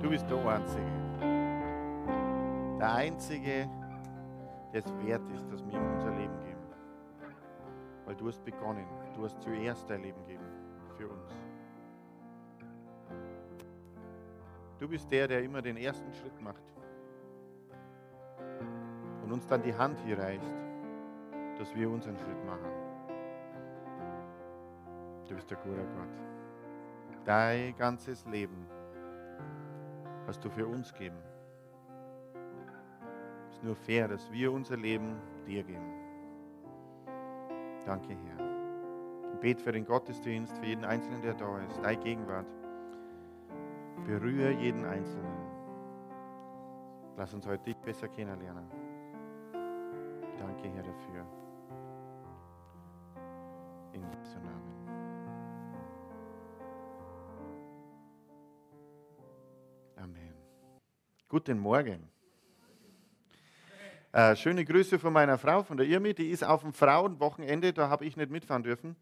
Du bist der Einzige. Der Einzige, der es wert ist, dass wir ihm unser Leben geben. Weil du hast begonnen. Du hast zuerst dein Leben gegeben für uns. Du bist der, der immer den ersten Schritt macht. Und uns dann die Hand hier reicht, dass wir unseren Schritt machen. Du bist der gute Gott. Dein ganzes Leben hast du für uns gegeben. Es ist nur fair, dass wir unser Leben dir geben. Danke, Herr. Ich bete für den Gottesdienst, für jeden Einzelnen, der da ist. Deine Gegenwart. Berühre jeden Einzelnen. Lass uns heute dich besser kennenlernen. Danke, Herr, dafür. In Jesu Guten Morgen. Äh, schöne Grüße von meiner Frau, von der Irmi. Die ist auf dem Frauenwochenende, da habe ich nicht mitfahren dürfen.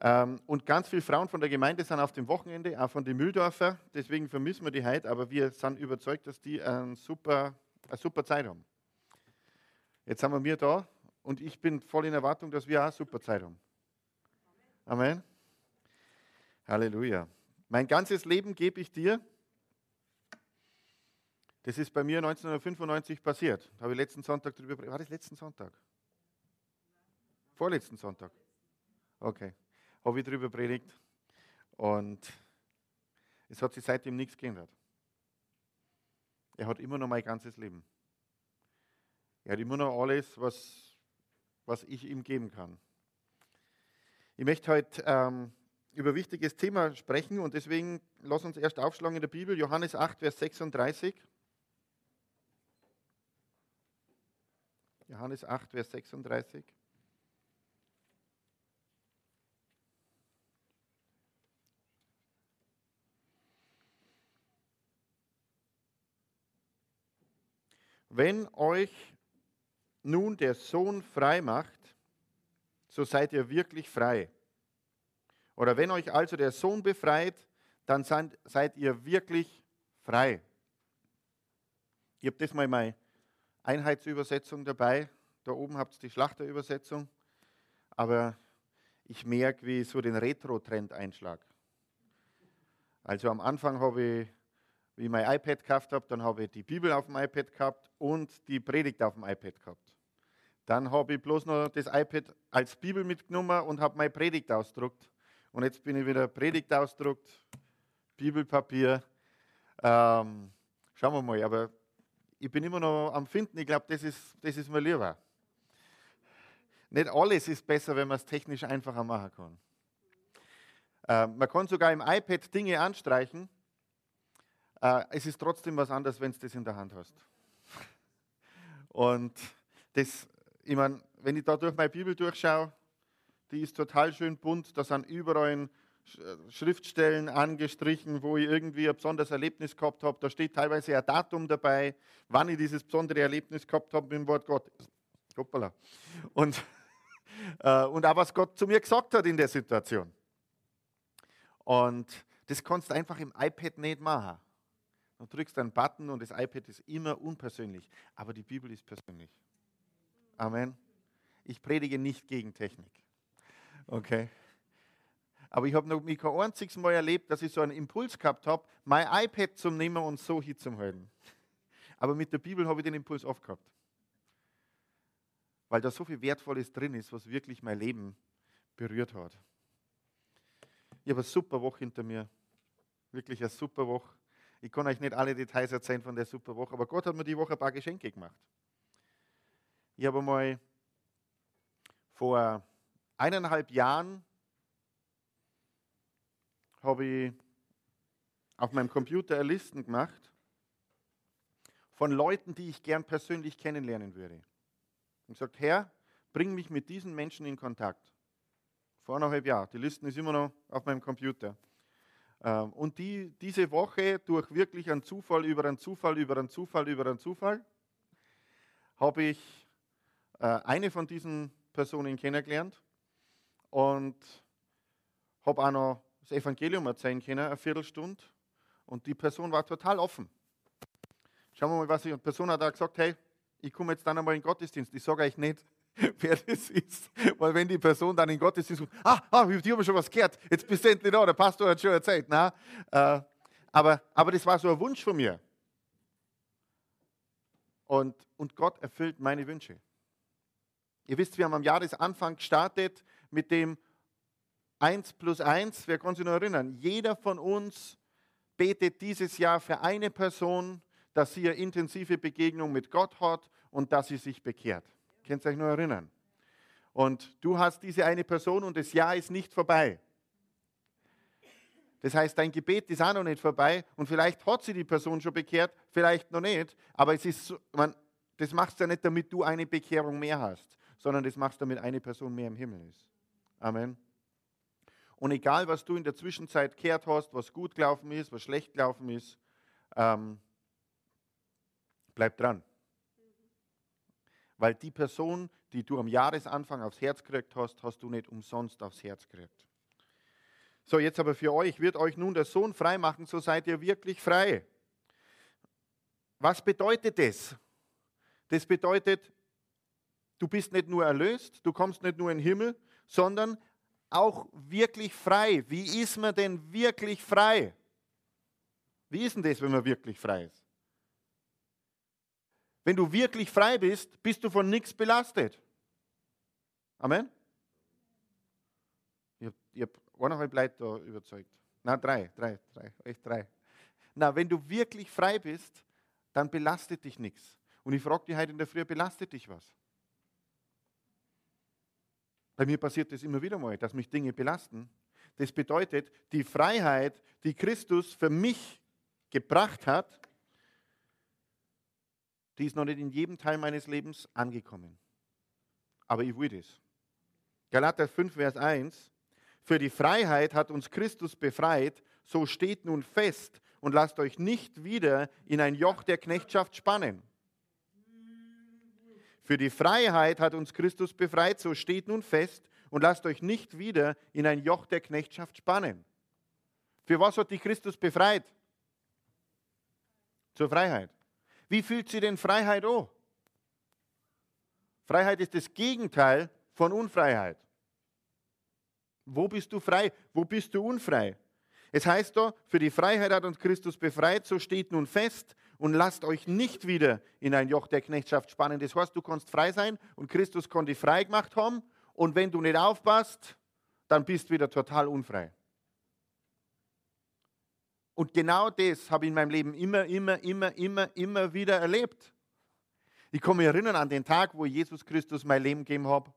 Ähm, und ganz viele Frauen von der Gemeinde sind auf dem Wochenende, auch von den Mühldorfer. Deswegen vermissen wir die heute, aber wir sind überzeugt, dass die ein super, eine super Zeit haben. Jetzt haben wir mir da und ich bin voll in Erwartung, dass wir auch eine super Zeit haben. Amen. Halleluja. Mein ganzes Leben gebe ich dir. Das ist bei mir 1995 passiert. Habe ich letzten Sonntag drüber. War das letzten Sonntag? Vorletzten Sonntag. Okay. Habe ich drüber predigt. Und es hat sich seitdem nichts geändert. Er hat immer noch mein ganzes Leben. Er hat immer noch alles, was, was ich ihm geben kann. Ich möchte heute ähm, über ein wichtiges Thema sprechen und deswegen lass uns erst aufschlagen in der Bibel, Johannes 8, Vers 36. Johannes 8, Vers 36. Wenn euch nun der Sohn frei macht, so seid ihr wirklich frei. Oder wenn euch also der Sohn befreit, dann seid ihr wirklich frei. Ich habe das mal in meine Einheitsübersetzung dabei. Da oben habt ihr die Schlachterübersetzung. Aber ich merke, wie ich so den Retro-Trend einschlag. Also am Anfang habe ich, wie ich mein iPad gekauft habe, dann habe ich die Bibel auf dem iPad gehabt und die Predigt auf dem iPad gehabt. Dann habe ich bloß noch das iPad als Bibel mitgenommen und habe meine Predigt ausgedruckt. Und jetzt bin ich wieder Predigt ausgedruckt, Bibelpapier. Ähm, schauen wir mal, aber ich bin immer noch am Finden. Ich glaube, das ist, das ist mir lieber. Nicht alles ist besser, wenn man es technisch einfacher machen kann. Äh, man kann sogar im iPad Dinge anstreichen. Äh, es ist trotzdem was anderes, wenn du das in der Hand hast. Und das ich meine, wenn ich da durch meine Bibel durchschaue, die ist total schön bunt. Da sind überall Schriftstellen angestrichen, wo ich irgendwie ein besonderes Erlebnis gehabt habe. Da steht teilweise ein Datum dabei, wann ich dieses besondere Erlebnis gehabt habe mit dem Wort Gott. Hoppala. Und, äh, und auch was Gott zu mir gesagt hat in der Situation. Und das kannst du einfach im iPad nicht machen. Du drückst einen Button und das iPad ist immer unpersönlich. Aber die Bibel ist persönlich. Amen. Ich predige nicht gegen Technik. Okay. Aber ich habe noch mich kein einziges Mal erlebt, dass ich so einen Impuls gehabt habe, mein iPad zum nehmen und so hinzuhalten. Aber mit der Bibel habe ich den Impuls oft gehabt. Weil da so viel Wertvolles drin ist, was wirklich mein Leben berührt hat. Ich habe eine super Woche hinter mir. Wirklich eine super Woche. Ich kann euch nicht alle Details erzählen von der super Woche, aber Gott hat mir die Woche ein paar Geschenke gemacht. Ich habe mal vor eineinhalb Jahren habe ich auf meinem Computer Listen gemacht von Leuten, die ich gern persönlich kennenlernen würde. Und gesagt, Herr, bring mich mit diesen Menschen in Kontakt. Vor eineinhalb Jahren. Die Listen ist immer noch auf meinem Computer. Ähm, und die, diese Woche durch wirklich einen Zufall über einen Zufall über einen Zufall über einen Zufall habe ich äh, eine von diesen Personen kennengelernt und habe auch noch das Evangelium erzählen können, eine Viertelstunde. Und die Person war total offen. Schauen wir mal, was die Person hat da gesagt, hey, ich komme jetzt dann einmal in den Gottesdienst. Ich sage euch nicht, wer das ist. Weil wenn die Person dann in den Gottesdienst kommt, ah, ah, die haben schon was gehört, jetzt bist du endlich da, der Pastor hat schon erzählt. Na, äh, aber, aber das war so ein Wunsch von mir. Und, und Gott erfüllt meine Wünsche. Ihr wisst, wir haben am Jahresanfang gestartet mit dem 1 plus 1. Wer kann sich noch erinnern? Jeder von uns betet dieses Jahr für eine Person, dass sie eine intensive Begegnung mit Gott hat und dass sie sich bekehrt. Könnt ihr euch nur erinnern? Und du hast diese eine Person und das Jahr ist nicht vorbei. Das heißt, dein Gebet ist auch noch nicht vorbei und vielleicht hat sie die Person schon bekehrt, vielleicht noch nicht, aber es ist, man, das machst du ja nicht, damit du eine Bekehrung mehr hast, sondern das machst du, damit eine Person mehr im Himmel ist. Amen. Und egal, was du in der Zwischenzeit gehört hast, was gut gelaufen ist, was schlecht gelaufen ist, ähm, bleib dran. Weil die Person, die du am Jahresanfang aufs Herz gekriegt hast, hast du nicht umsonst aufs Herz gekriegt. So, jetzt aber für euch, wird euch nun der Sohn frei machen, so seid ihr wirklich frei. Was bedeutet das? Das bedeutet, du bist nicht nur erlöst, du kommst nicht nur in den Himmel, sondern auch wirklich frei. Wie ist man denn wirklich frei? Wie ist denn das, wenn man wirklich frei ist? Wenn du wirklich frei bist, bist du von nichts belastet. Amen? Ich habe hab eineinhalb Leute da überzeugt. Na, drei, drei, drei, echt drei. Na, wenn du wirklich frei bist, dann belastet dich nichts. Und ich frage dich heute in der Früh, belastet dich was? Bei mir passiert das immer wieder mal, dass mich Dinge belasten. Das bedeutet, die Freiheit, die Christus für mich gebracht hat, die ist noch nicht in jedem Teil meines Lebens angekommen. Aber ich will das. Galater 5, Vers 1. Für die Freiheit hat uns Christus befreit, so steht nun fest und lasst euch nicht wieder in ein Joch der Knechtschaft spannen. Für die Freiheit hat uns Christus befreit, so steht nun fest und lasst euch nicht wieder in ein Joch der Knechtschaft spannen. Für was hat dich Christus befreit? Zur Freiheit. Wie fühlt sie denn Freiheit an? Freiheit ist das Gegenteil von Unfreiheit. Wo bist du frei? Wo bist du unfrei? Es heißt da, für die Freiheit hat uns Christus befreit, so steht nun fest und lasst euch nicht wieder in ein Joch der Knechtschaft spannen. Das heißt, du kannst frei sein und Christus kann dich frei gemacht haben und wenn du nicht aufpasst, dann bist du wieder total unfrei. Und genau das habe ich in meinem Leben immer, immer, immer, immer, immer wieder erlebt. Ich kann mich erinnern an den Tag, wo Jesus Christus mein Leben gegeben habe.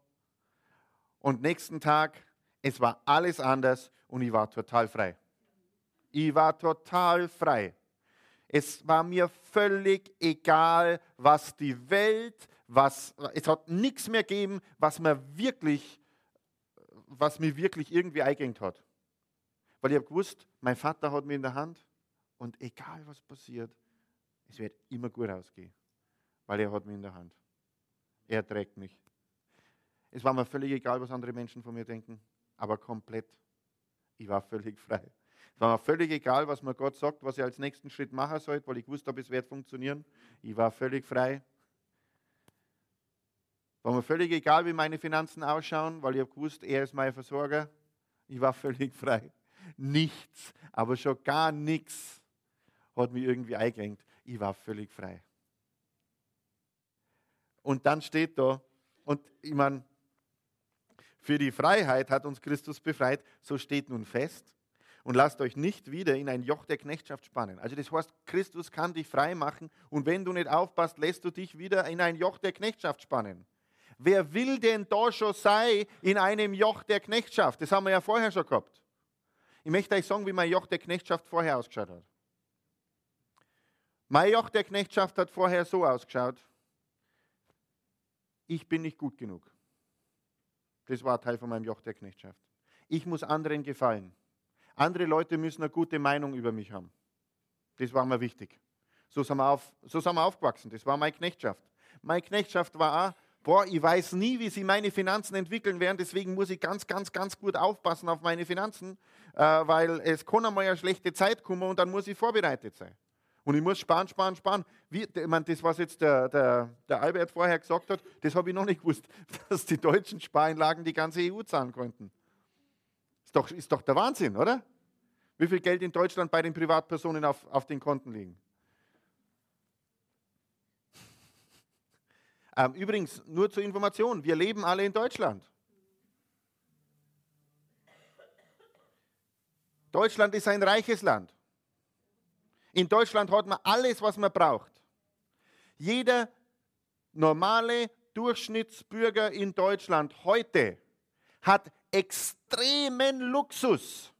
Und nächsten Tag, es war alles anders und ich war total frei. Ich war total frei. Es war mir völlig egal, was die Welt, was, es hat nichts mehr gegeben, was mir wirklich, was mir wirklich irgendwie eingehängt hat. Weil ich habe gewusst, mein Vater hat mich in der Hand und egal was passiert, es wird immer gut ausgehen, weil er hat mich in der Hand. Er trägt mich. Es war mir völlig egal, was andere Menschen von mir denken, aber komplett. Ich war völlig frei. Es war völlig egal, was mir Gott sagt, was ich als nächsten Schritt machen soll, weil ich wusste, ob es wird funktionieren. Ich war völlig frei. War mir völlig egal, wie meine Finanzen ausschauen, weil ich habe gewusst, er ist mein Versorger. Ich war völlig frei. Nichts, aber schon gar nichts hat mich irgendwie eingerenkt. Ich war völlig frei. Und dann steht da, und ich meine, für die Freiheit hat uns Christus befreit, so steht nun fest, und lasst euch nicht wieder in ein Joch der Knechtschaft spannen. Also das heißt, Christus kann dich frei machen und wenn du nicht aufpasst, lässt du dich wieder in ein Joch der Knechtschaft spannen. Wer will denn da schon sein in einem Joch der Knechtschaft? Das haben wir ja vorher schon gehabt. Ich möchte euch sagen, wie mein Joch der Knechtschaft vorher ausgeschaut hat. Mein Joch der Knechtschaft hat vorher so ausgeschaut. Ich bin nicht gut genug. Das war Teil von meinem Joch der Knechtschaft. Ich muss anderen gefallen. Andere Leute müssen eine gute Meinung über mich haben. Das war mir wichtig. So sind wir, auf, so sind wir aufgewachsen. Das war meine Knechtschaft. Meine Knechtschaft war auch, boah, ich weiß nie, wie sich meine Finanzen entwickeln werden, deswegen muss ich ganz, ganz, ganz gut aufpassen auf meine Finanzen, äh, weil es kann einmal eine schlechte Zeit kommen und dann muss ich vorbereitet sein. Und ich muss sparen, sparen, sparen. Wie, ich meine, das, was jetzt der, der, der Albert vorher gesagt hat, das habe ich noch nicht gewusst, dass die deutschen Spareinlagen die ganze EU zahlen konnten. Ist doch, ist doch der Wahnsinn, oder? Wie viel Geld in Deutschland bei den Privatpersonen auf, auf den Konten liegen. Ähm, übrigens, nur zur Information, wir leben alle in Deutschland. Deutschland ist ein reiches Land. In Deutschland hat man alles, was man braucht. Jeder normale Durchschnittsbürger in Deutschland heute hat extremen Luxus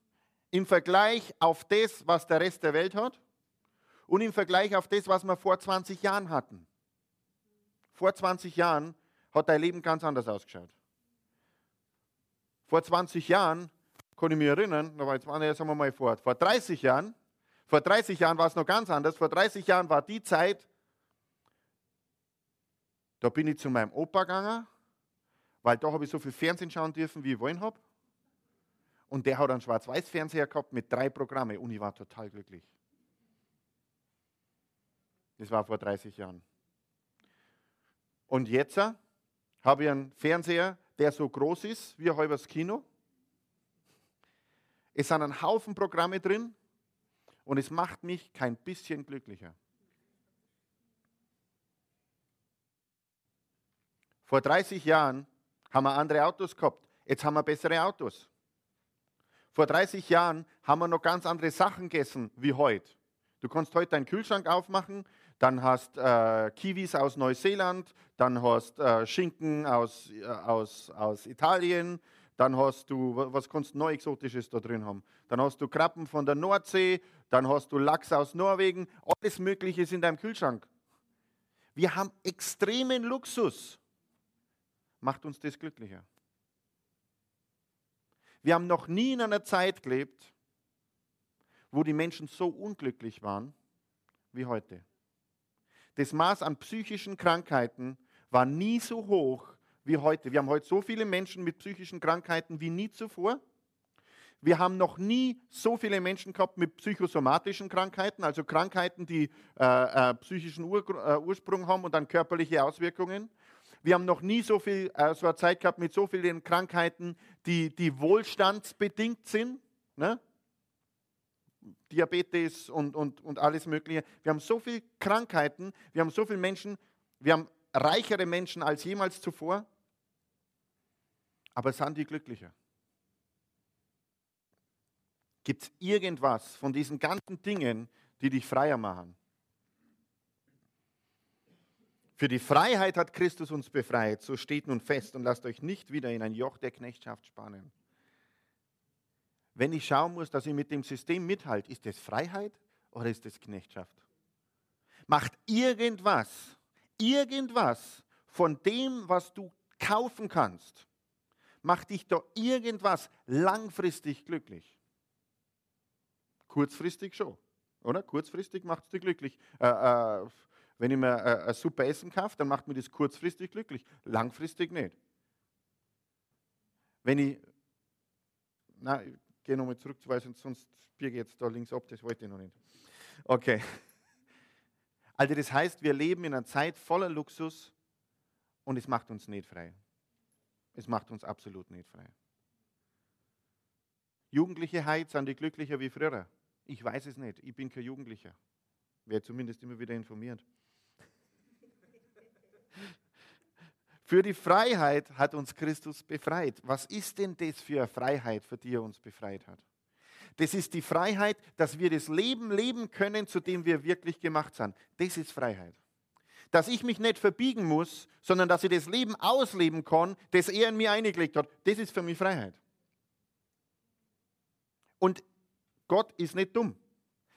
im Vergleich auf das, was der Rest der Welt hat und im Vergleich auf das, was wir vor 20 Jahren hatten. Vor 20 Jahren hat dein Leben ganz anders ausgeschaut. Vor 20 Jahren, kann ich mich erinnern, aber jetzt waren wir, sagen wir mal vor, vor 30 Jahren, vor 30 Jahren war es noch ganz anders. Vor 30 Jahren war die Zeit, da bin ich zu meinem Opa gegangen, weil da habe ich so viel Fernsehen schauen dürfen, wie ich wollen habe. Und der hat einen Schwarz-Weiß-Fernseher gehabt mit drei Programmen und ich war total glücklich. Das war vor 30 Jahren. Und jetzt habe ich einen Fernseher, der so groß ist wie ein halbes Kino. Es sind ein Haufen Programme drin und es macht mich kein bisschen glücklicher. Vor 30 Jahren haben wir andere Autos gehabt, jetzt haben wir bessere Autos. Vor 30 Jahren haben wir noch ganz andere Sachen gegessen wie heute. Du kannst heute deinen Kühlschrank aufmachen, dann hast äh, Kiwis aus Neuseeland, dann hast äh, Schinken aus, äh, aus, aus Italien, dann hast du, was kannst du neu Exotisches da drin haben? Dann hast du Krabben von der Nordsee, dann hast du Lachs aus Norwegen, alles Mögliche ist in deinem Kühlschrank. Wir haben extremen Luxus. Macht uns das glücklicher? Wir haben noch nie in einer Zeit gelebt, wo die Menschen so unglücklich waren wie heute. Das Maß an psychischen Krankheiten war nie so hoch wie heute. Wir haben heute so viele Menschen mit psychischen Krankheiten wie nie zuvor. Wir haben noch nie so viele Menschen gehabt mit psychosomatischen Krankheiten, also Krankheiten, die äh, äh, psychischen Ur äh, Ursprung haben und dann körperliche Auswirkungen. Wir haben noch nie so viel äh, so eine Zeit gehabt mit so vielen Krankheiten, die, die wohlstandsbedingt sind. Ne? Diabetes und, und, und alles Mögliche. Wir haben so viele Krankheiten, wir haben so viele Menschen, wir haben reichere Menschen als jemals zuvor, aber sind die glücklicher? Gibt es irgendwas von diesen ganzen Dingen, die dich freier machen? Für die Freiheit hat Christus uns befreit, so steht nun fest und lasst euch nicht wieder in ein Joch der Knechtschaft spannen. Wenn ich schauen muss, dass ich mit dem System mithalte, ist das Freiheit oder ist das Knechtschaft? Macht irgendwas, irgendwas von dem, was du kaufen kannst, macht dich da irgendwas langfristig glücklich? Kurzfristig schon, oder? Kurzfristig macht es dich glücklich. Äh, äh, wenn ich mir äh, ein super Essen kaufe, dann macht mir das kurzfristig glücklich, langfristig nicht. Wenn ich, na, ich gehe nochmal zurück, weil sonst biege jetzt da links ab, das wollte ich noch nicht. Okay. Also das heißt, wir leben in einer Zeit voller Luxus und es macht uns nicht frei. Es macht uns absolut nicht frei. Jugendliche heute sind die glücklicher wie früher. Ich weiß es nicht. Ich bin kein Jugendlicher. Wäre zumindest immer wieder informiert. Für die Freiheit hat uns Christus befreit. Was ist denn das für eine Freiheit, für die er uns befreit hat? Das ist die Freiheit, dass wir das Leben leben können, zu dem wir wirklich gemacht sind. Das ist Freiheit. Dass ich mich nicht verbiegen muss, sondern dass ich das Leben ausleben kann, das er in mir eingelegt hat. Das ist für mich Freiheit. Und Gott ist nicht dumm.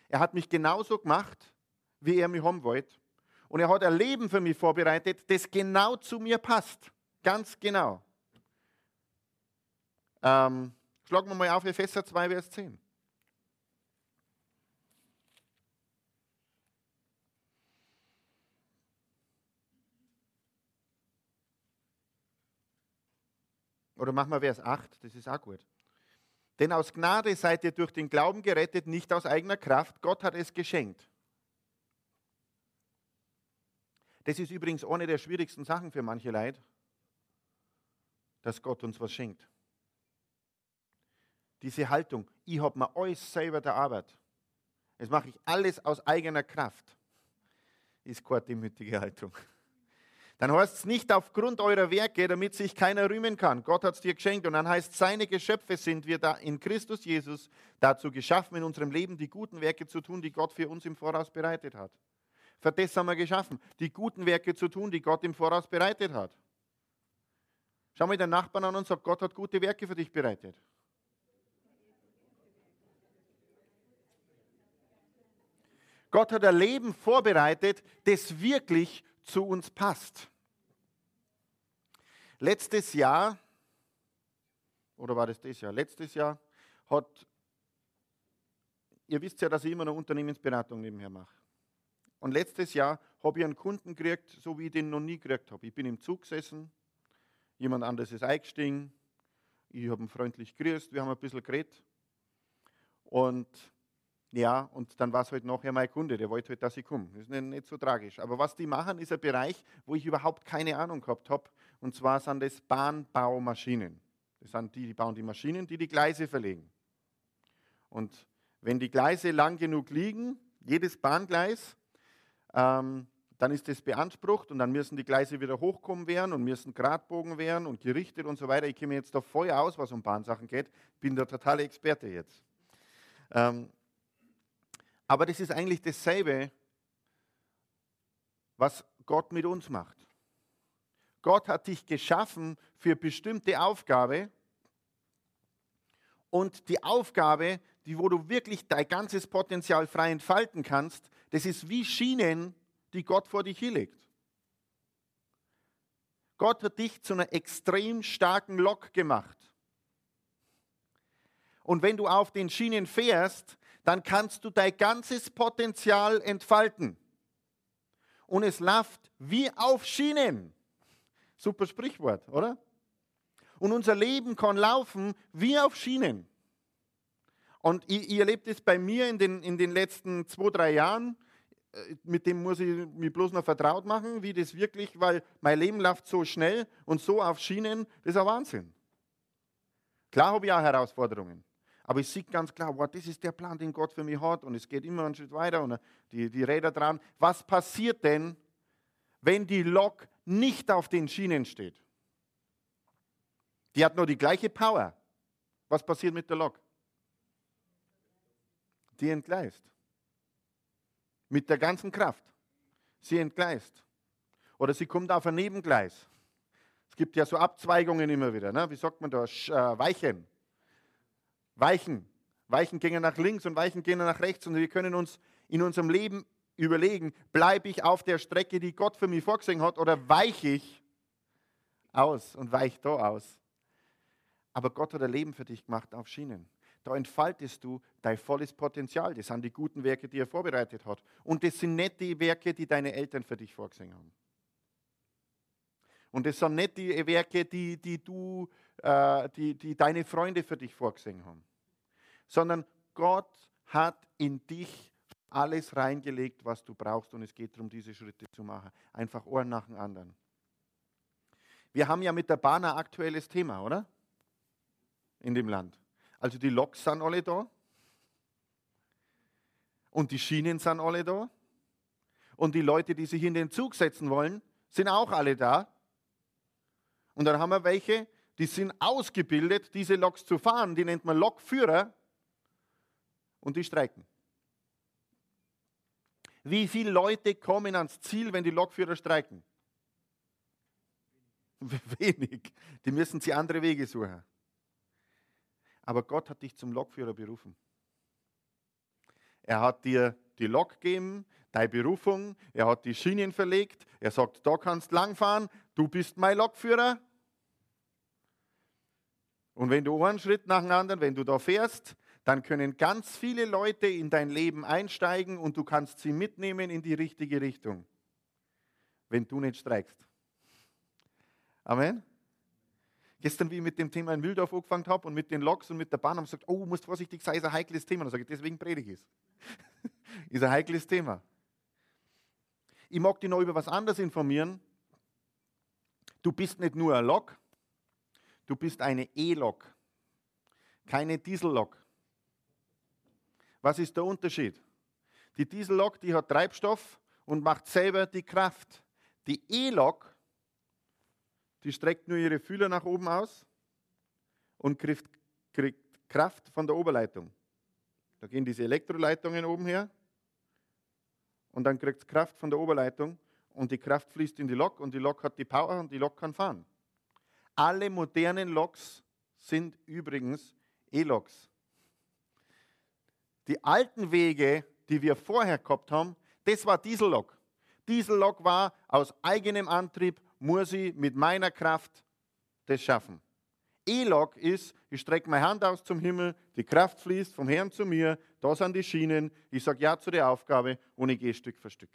Er hat mich genauso gemacht, wie er mich haben wollte. Und er hat ein Leben für mich vorbereitet, das genau zu mir passt. Ganz genau. Ähm, schlagen wir mal auf Epheser 2, Vers 10. Oder machen wir Vers 8, das ist auch gut. Denn aus Gnade seid ihr durch den Glauben gerettet, nicht aus eigener Kraft. Gott hat es geschenkt. Das ist übrigens eine der schwierigsten Sachen für manche Leute, dass Gott uns was schenkt. Diese Haltung, ich habe mir alles selber der Arbeit. Das mache ich alles aus eigener Kraft. Ist keine demütige Haltung. Dann heißt es nicht aufgrund eurer Werke, damit sich keiner rühmen kann. Gott hat es dir geschenkt. Und dann heißt seine Geschöpfe sind wir da in Christus Jesus dazu geschaffen, in unserem Leben die guten Werke zu tun, die Gott für uns im Voraus bereitet hat. Für das haben wir geschaffen, die guten Werke zu tun, die Gott im Voraus bereitet hat. Schau mal den Nachbarn an und sag, Gott hat gute Werke für dich bereitet. Gott hat ein Leben vorbereitet, das wirklich zu uns passt. Letztes Jahr, oder war das das Jahr? Letztes Jahr hat, ihr wisst ja, dass ich immer eine Unternehmensberatung nebenher mache. Und letztes Jahr habe ich einen Kunden gekriegt, so wie ich den noch nie gekriegt habe. Ich bin im Zug gesessen, jemand anderes ist eingestiegen, ich habe ihn freundlich grüßt, wir haben ein bisschen geredet. Und ja, und dann war es halt nachher mein Kunde, der wollte halt, dass ich komme. Das ist nicht, nicht, so tragisch. Aber was die machen, ist ein Bereich, wo ich überhaupt keine Ahnung gehabt habe. Und zwar sind das Bahnbaumaschinen. Das sind die, die bauen die Maschinen, die die Gleise verlegen. Und wenn die Gleise lang genug liegen, jedes Bahngleis, ähm, dann ist das beansprucht und dann müssen die Gleise wieder hochkommen werden und müssen Gradbogen werden und gerichtet und so weiter. Ich kenne jetzt da voll aus, was um Bahnsachen geht. Bin der totale Experte jetzt. Ähm, aber das ist eigentlich dasselbe, was Gott mit uns macht. Gott hat dich geschaffen für bestimmte Aufgabe und die Aufgabe, die wo du wirklich dein ganzes Potenzial frei entfalten kannst, das ist wie Schienen, die Gott vor dich hinlegt. Gott hat dich zu einer extrem starken Lok gemacht. Und wenn du auf den Schienen fährst, dann kannst du dein ganzes Potenzial entfalten. Und es läuft wie auf Schienen. Super Sprichwort, oder? Und unser Leben kann laufen wie auf Schienen. Und ich, ich erlebe das bei mir in den, in den letzten zwei, drei Jahren. Äh, mit dem muss ich mich bloß noch vertraut machen, wie das wirklich, weil mein Leben läuft so schnell und so auf Schienen, das ist ein Wahnsinn. Klar habe ich auch Herausforderungen. Aber ich sehe ganz klar, wow, das ist der Plan, den Gott für mich hat und es geht immer einen Schritt weiter und die, die Räder dran. Was passiert denn, wenn die Lok nicht auf den Schienen steht? Die hat nur die gleiche Power. Was passiert mit der Lok? Die entgleist. Mit der ganzen Kraft. Sie entgleist. Oder sie kommt auf ein Nebengleis. Es gibt ja so Abzweigungen immer wieder. Ne? Wie sagt man da? Sch, äh, Weichen. Weichen. Weichen gehen nach links und Weichen gehen nach rechts. Und wir können uns in unserem Leben überlegen, bleibe ich auf der Strecke, die Gott für mich vorgesehen hat, oder weiche ich aus und weiche da aus? Aber Gott hat ein Leben für dich gemacht auf Schienen. Da entfaltest du dein volles Potenzial. Das sind die guten Werke, die er vorbereitet hat. Und das sind nicht die Werke, die deine Eltern für dich vorgesehen haben. Und das sind nicht die Werke, die, die du äh, die, die deine Freunde für dich vorgesehen haben, sondern Gott hat in dich alles reingelegt, was du brauchst und es geht darum, diese Schritte zu machen. Einfach Ohren nach dem anderen. Wir haben ja mit der Bahn ein aktuelles Thema, oder? In dem Land. Also die Loks sind alle da. Und die Schienen sind alle da. Und die Leute, die sich in den Zug setzen wollen, sind auch alle da. Und dann haben wir welche, die sind ausgebildet, diese Loks zu fahren. Die nennt man Lokführer und die streiken. Wie viele Leute kommen ans Ziel, wenn die Lokführer streiken? Wenig. Die müssen sie andere Wege suchen. Aber Gott hat dich zum Lokführer berufen. Er hat dir die Lok gegeben, deine Berufung, er hat die Schienen verlegt, er sagt, da kannst langfahren, du bist mein Lokführer und wenn du einen Schritt nach dem anderen, wenn du da fährst, dann können ganz viele Leute in dein Leben einsteigen und du kannst sie mitnehmen in die richtige Richtung, wenn du nicht streikst. Amen. Gestern, wie ich mit dem Thema in Wildorf angefangen habe und mit den Loks und mit der Bahn, haben gesagt, oh, musst vorsichtig sein, ist ein heikles Thema. Und dann sage ich, deswegen predige ich es. ist ein heikles Thema. Ich mag dich noch über was anderes informieren. Du bist nicht nur ein Lok, du bist eine E-Lok, keine Diesellok. Was ist der Unterschied? Die Diesellok, die hat Treibstoff und macht selber die Kraft. Die E-Lok, die streckt nur ihre Fühler nach oben aus und kriegt, kriegt Kraft von der Oberleitung. Da gehen diese Elektroleitungen oben her und dann kriegt es Kraft von der Oberleitung und die Kraft fließt in die Lok und die Lok hat die Power und die Lok kann fahren. Alle modernen Loks sind übrigens E-Loks. Die alten Wege, die wir vorher gehabt haben, das war Diesellok. Diesellok war aus eigenem Antrieb, muss ich mit meiner Kraft das schaffen. E-Lok ist, ich strecke meine Hand aus zum Himmel, die Kraft fließt vom Herrn zu mir, da sind die Schienen, ich sage Ja zu der Aufgabe und ich gehe Stück für Stück.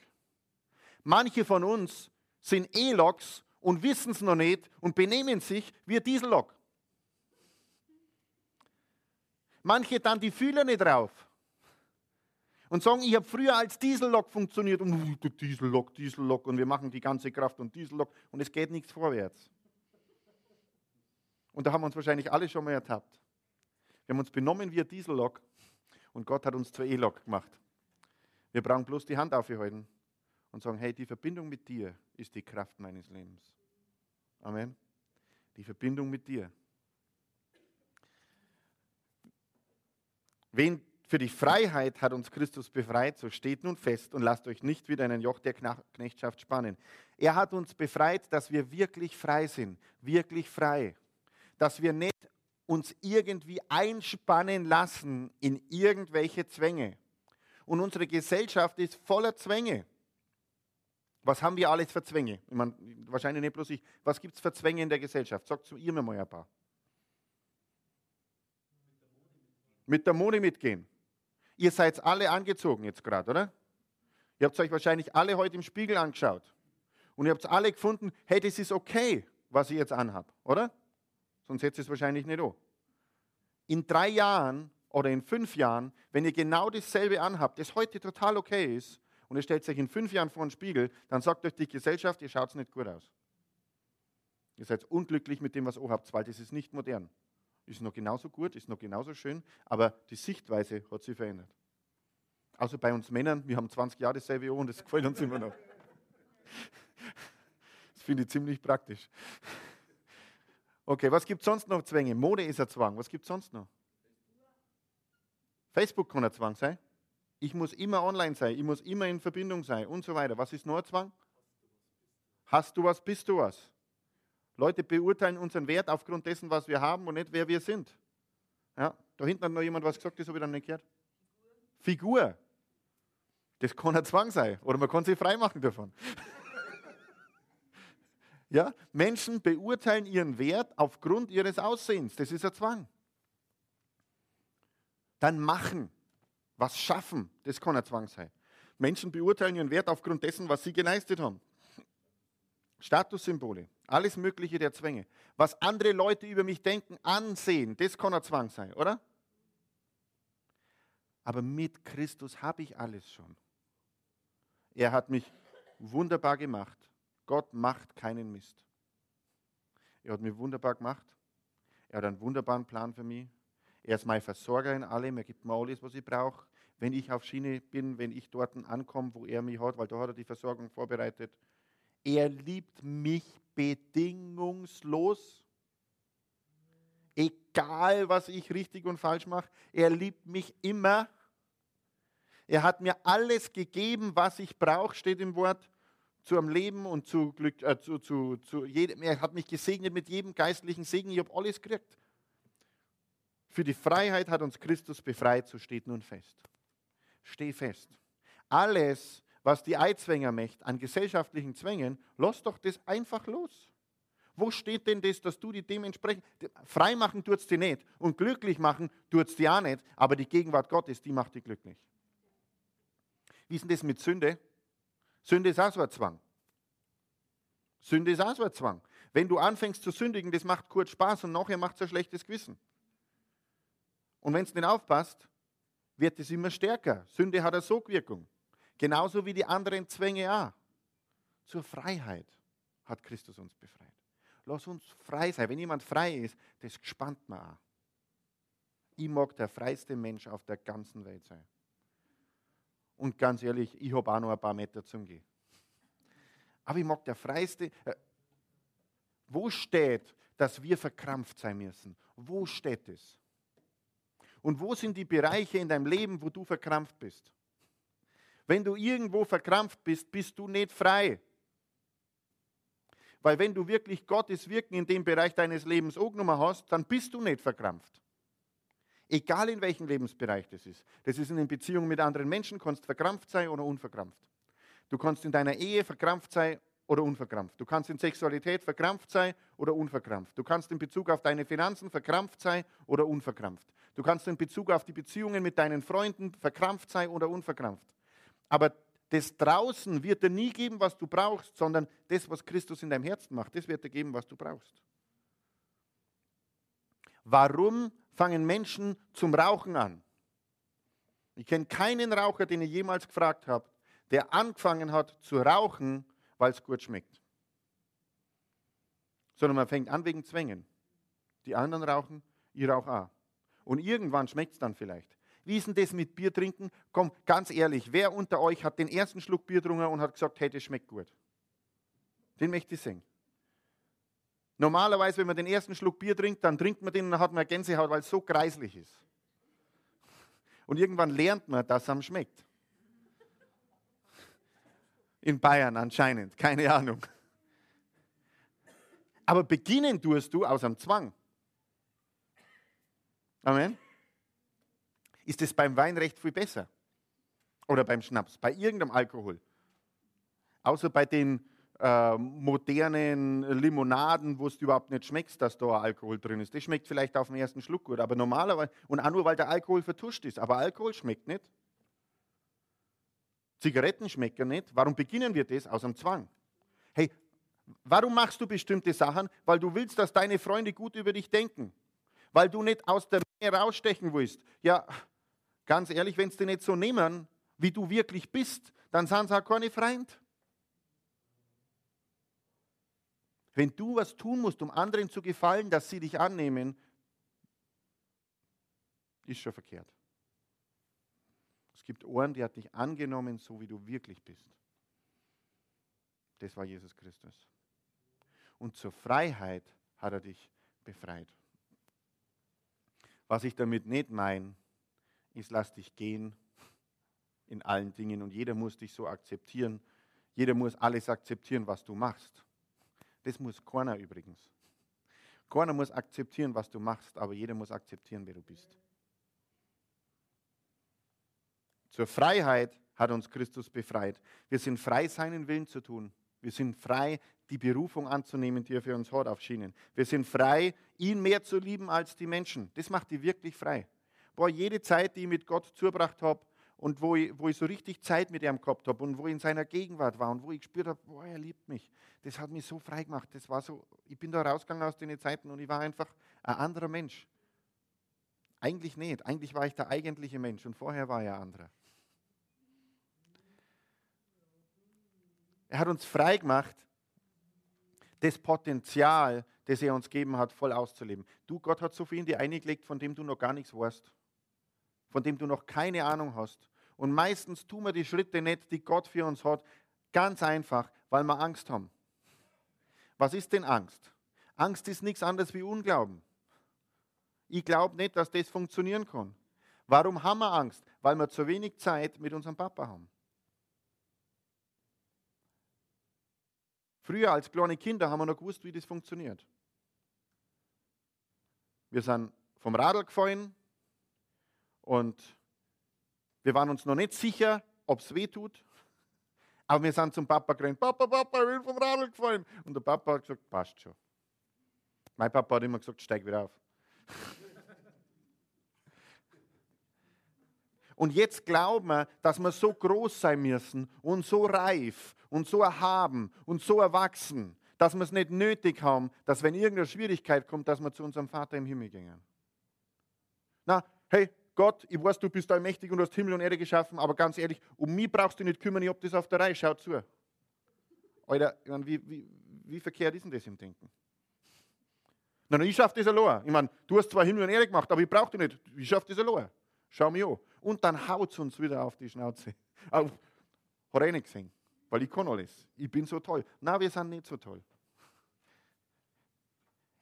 Manche von uns sind E-Loks und wissen es noch nicht und benehmen sich wie ein Diesellok. Manche dann die Fühler nicht drauf und sagen, ich habe früher als Diesellok funktioniert und uh, Diesellok, Diesellok und wir machen die ganze Kraft und Diesellok und es geht nichts vorwärts. Und da haben wir uns wahrscheinlich alle schon mal ertappt. Wir haben uns benommen wie ein Diesellok und Gott hat uns zur E-Lok gemacht. Wir brauchen bloß die Hand aufhalten und sagen, hey, die Verbindung mit dir ist die Kraft meines Lebens. Amen. Die Verbindung mit dir. Wen für die Freiheit hat uns Christus befreit, so steht nun fest und lasst euch nicht wieder in ein Joch der Knechtschaft spannen. Er hat uns befreit, dass wir wirklich frei sind, wirklich frei. Dass wir nicht uns irgendwie einspannen lassen in irgendwelche Zwänge. Und unsere Gesellschaft ist voller Zwänge. Was haben wir alles für Zwänge? Ich meine, wahrscheinlich nicht bloß ich. Was gibt es für Zwänge in der Gesellschaft? Sagt ihr mir mal ein paar. Mit der Mode mitgehen. Ihr seid alle angezogen jetzt gerade, oder? Ihr habt euch wahrscheinlich alle heute im Spiegel angeschaut. Und ihr habt alle gefunden, hey, das ist okay, was ich jetzt anhabe, oder? Sonst hättet ihr es wahrscheinlich nicht an. In drei Jahren oder in fünf Jahren, wenn ihr genau dasselbe anhabt, das heute total okay ist, und ihr stellt euch in fünf Jahren vor den Spiegel, dann sagt euch die Gesellschaft, ihr schaut nicht gut aus. Ihr seid unglücklich mit dem, was ihr habt, weil das ist nicht modern ist noch genauso gut, ist noch genauso schön, aber die Sichtweise hat sich verändert. Außer bei uns Männern, wir haben 20 Jahre dasselbe und das gefällt uns immer noch. Das finde ich ziemlich praktisch. Okay, was gibt es sonst noch Zwänge? Mode ist ein Zwang. Was gibt es sonst noch? Facebook kann ein Zwang sein. Ich muss immer online sein, ich muss immer in Verbindung sein und so weiter. Was ist noch ein Zwang? Hast du was, bist du was. Leute beurteilen unseren Wert aufgrund dessen, was wir haben und nicht, wer wir sind. Ja, da hinten hat noch jemand was gesagt, das habe ich dann nicht gehört. Figur. Das kann ein Zwang sein. Oder man kann sich freimachen davon. ja, Menschen beurteilen ihren Wert aufgrund ihres Aussehens. Das ist ein Zwang. Dann machen, was schaffen, das kann ein Zwang sein. Menschen beurteilen ihren Wert aufgrund dessen, was sie geleistet haben. Statussymbole, alles Mögliche der Zwänge. Was andere Leute über mich denken, ansehen, das kann ein Zwang sein, oder? Aber mit Christus habe ich alles schon. Er hat mich wunderbar gemacht. Gott macht keinen Mist. Er hat mich wunderbar gemacht. Er hat einen wunderbaren Plan für mich. Er ist mein Versorger in allem. Er gibt mir alles, was ich brauche. Wenn ich auf Schiene bin, wenn ich dort ankomme, wo er mich hat, weil da hat er die Versorgung vorbereitet. Er liebt mich bedingungslos. Egal, was ich richtig und falsch mache, er liebt mich immer. Er hat mir alles gegeben, was ich brauche, steht im Wort, zu einem Leben und zu Glück, äh, zu, zu, zu jedem. Er hat mich gesegnet mit jedem geistlichen Segen. Ich habe alles gekriegt. Für die Freiheit hat uns Christus befreit, so steht nun fest. Steh fest. Alles, was die Eizwänger möchte, an gesellschaftlichen Zwängen, lass doch das einfach los. Wo steht denn das, dass du die dementsprechend, freimachen es dir nicht und glücklich machen tut dir auch nicht, aber die Gegenwart Gottes, die macht dich glücklich. Wie ist denn das mit Sünde? Sünde ist auch so ein Zwang. Sünde ist auch so ein Zwang. Wenn du anfängst zu sündigen, das macht kurz Spaß und nachher macht es ein schlechtes Gewissen. Und wenn es nicht aufpasst, wird es immer stärker. Sünde hat eine Sogwirkung. Genauso wie die anderen Zwänge auch. Zur Freiheit hat Christus uns befreit. Lass uns frei sein. Wenn jemand frei ist, das gespannt man auch. Ich mag der freiste Mensch auf der ganzen Welt sein. Und ganz ehrlich, ich habe auch noch ein paar Meter zum Gehen. Aber ich mag der freiste. Äh, wo steht, dass wir verkrampft sein müssen? Wo steht es? Und wo sind die Bereiche in deinem Leben, wo du verkrampft bist? Wenn du irgendwo verkrampft bist, bist du nicht frei. Weil wenn du wirklich Gottes Wirken in dem Bereich deines Lebens angenommen hast, dann bist du nicht verkrampft. Egal in welchem Lebensbereich das ist. Das ist in den Beziehungen mit anderen Menschen, kannst verkrampft sein oder unverkrampft. Du kannst in deiner Ehe verkrampft sein oder unverkrampft. Du kannst in Sexualität verkrampft sein oder unverkrampft. Du kannst in Bezug auf deine Finanzen verkrampft sein oder unverkrampft. Du kannst in Bezug auf die Beziehungen mit deinen Freunden verkrampft sein oder unverkrampft. Aber das draußen wird dir nie geben, was du brauchst, sondern das, was Christus in deinem Herzen macht, das wird dir geben, was du brauchst. Warum fangen Menschen zum Rauchen an? Ich kenne keinen Raucher, den ich jemals gefragt habe, der angefangen hat zu rauchen, weil es gut schmeckt. Sondern man fängt an wegen Zwängen. Die anderen rauchen, ich rauche auch. Und irgendwann schmeckt es dann vielleicht. Wie ist denn das mit Bier trinken? Komm, ganz ehrlich, wer unter euch hat den ersten Schluck Bier getrunken und hat gesagt, hey, das schmeckt gut? Den möchte ich sehen. Normalerweise, wenn man den ersten Schluck Bier trinkt, dann trinkt man den und dann hat man Gänsehaut, weil es so kreislich ist. Und irgendwann lernt man, dass es einem schmeckt. In Bayern anscheinend, keine Ahnung. Aber beginnen tust du aus einem Zwang. Amen. Ist es beim Wein recht viel besser? Oder beim Schnaps? Bei irgendeinem Alkohol? Außer bei den äh, modernen Limonaden, wo es überhaupt nicht schmeckt, dass da Alkohol drin ist. Das schmeckt vielleicht auf den ersten Schluck gut, aber normalerweise, und auch nur, weil der Alkohol vertuscht ist, aber Alkohol schmeckt nicht. Zigaretten schmecken nicht. Warum beginnen wir das? Aus dem Zwang. Hey, warum machst du bestimmte Sachen? Weil du willst, dass deine Freunde gut über dich denken weil du nicht aus der Menge rausstechen willst. Ja, ganz ehrlich, wenn sie dich nicht so nehmen, wie du wirklich bist, dann sind sie auch keine Freund. Wenn du was tun musst, um anderen zu gefallen, dass sie dich annehmen, ist schon verkehrt. Es gibt Ohren, die hat dich angenommen, so wie du wirklich bist. Das war Jesus Christus. Und zur Freiheit hat er dich befreit. Was ich damit nicht meine, ist, lass dich gehen in allen Dingen und jeder muss dich so akzeptieren. Jeder muss alles akzeptieren, was du machst. Das muss keiner übrigens. Keiner muss akzeptieren, was du machst, aber jeder muss akzeptieren, wer du bist. Zur Freiheit hat uns Christus befreit. Wir sind frei, seinen Willen zu tun. Wir sind frei, die Berufung anzunehmen, die er für uns hat auf Schienen. Wir sind frei, ihn mehr zu lieben als die Menschen. Das macht die wirklich frei. Boah, jede Zeit, die ich mit Gott zugebracht habe und wo ich, wo ich so richtig Zeit mit ihm gehabt habe und wo ich in seiner Gegenwart war und wo ich gespürt habe, boah, er liebt mich, das hat mich so frei gemacht. Das war so, ich bin da rausgegangen aus den Zeiten und ich war einfach ein anderer Mensch. Eigentlich nicht. Eigentlich war ich der eigentliche Mensch und vorher war er ein anderer. Er hat uns frei gemacht, das Potenzial, das er uns gegeben hat, voll auszuleben. Du, Gott hat so viel in dir eingelegt, von dem du noch gar nichts weißt, von dem du noch keine Ahnung hast. Und meistens tun wir die Schritte nicht, die Gott für uns hat, ganz einfach, weil wir Angst haben. Was ist denn Angst? Angst ist nichts anderes wie Unglauben. Ich glaube nicht, dass das funktionieren kann. Warum haben wir Angst? Weil wir zu wenig Zeit mit unserem Papa haben. Früher als kleine Kinder haben wir noch gewusst, wie das funktioniert. Wir sind vom Radl gefallen und wir waren uns noch nicht sicher, ob es weh tut. Aber wir sind zum Papa gerannt, Papa, Papa, ich bin vom Radl gefallen. Und der Papa hat gesagt, passt schon. Mein Papa hat immer gesagt, steig wieder auf. Und jetzt glauben wir, dass wir so groß sein müssen und so reif und so erhaben und so erwachsen, dass wir es nicht nötig haben, dass wenn irgendeine Schwierigkeit kommt, dass wir zu unserem Vater im Himmel gehen. Na, hey, Gott, ich weiß, du bist allmächtig und hast Himmel und Erde geschaffen, aber ganz ehrlich, um mich brauchst du nicht kümmern, ich hab das auf der Reihe, schau zu. Alter, ich mein, wie, wie, wie verkehrt ist denn das im Denken? Nein, ich schaffe das allein. Ich meine, du hast zwar Himmel und Erde gemacht, aber ich brauche dich nicht. Ich schaffe das allein. Schau mich an. Und dann haut es uns wieder auf die Schnauze. Auf, hat er nicht gesehen, weil ich kann alles. Ich bin so toll. Na, wir sind nicht so toll.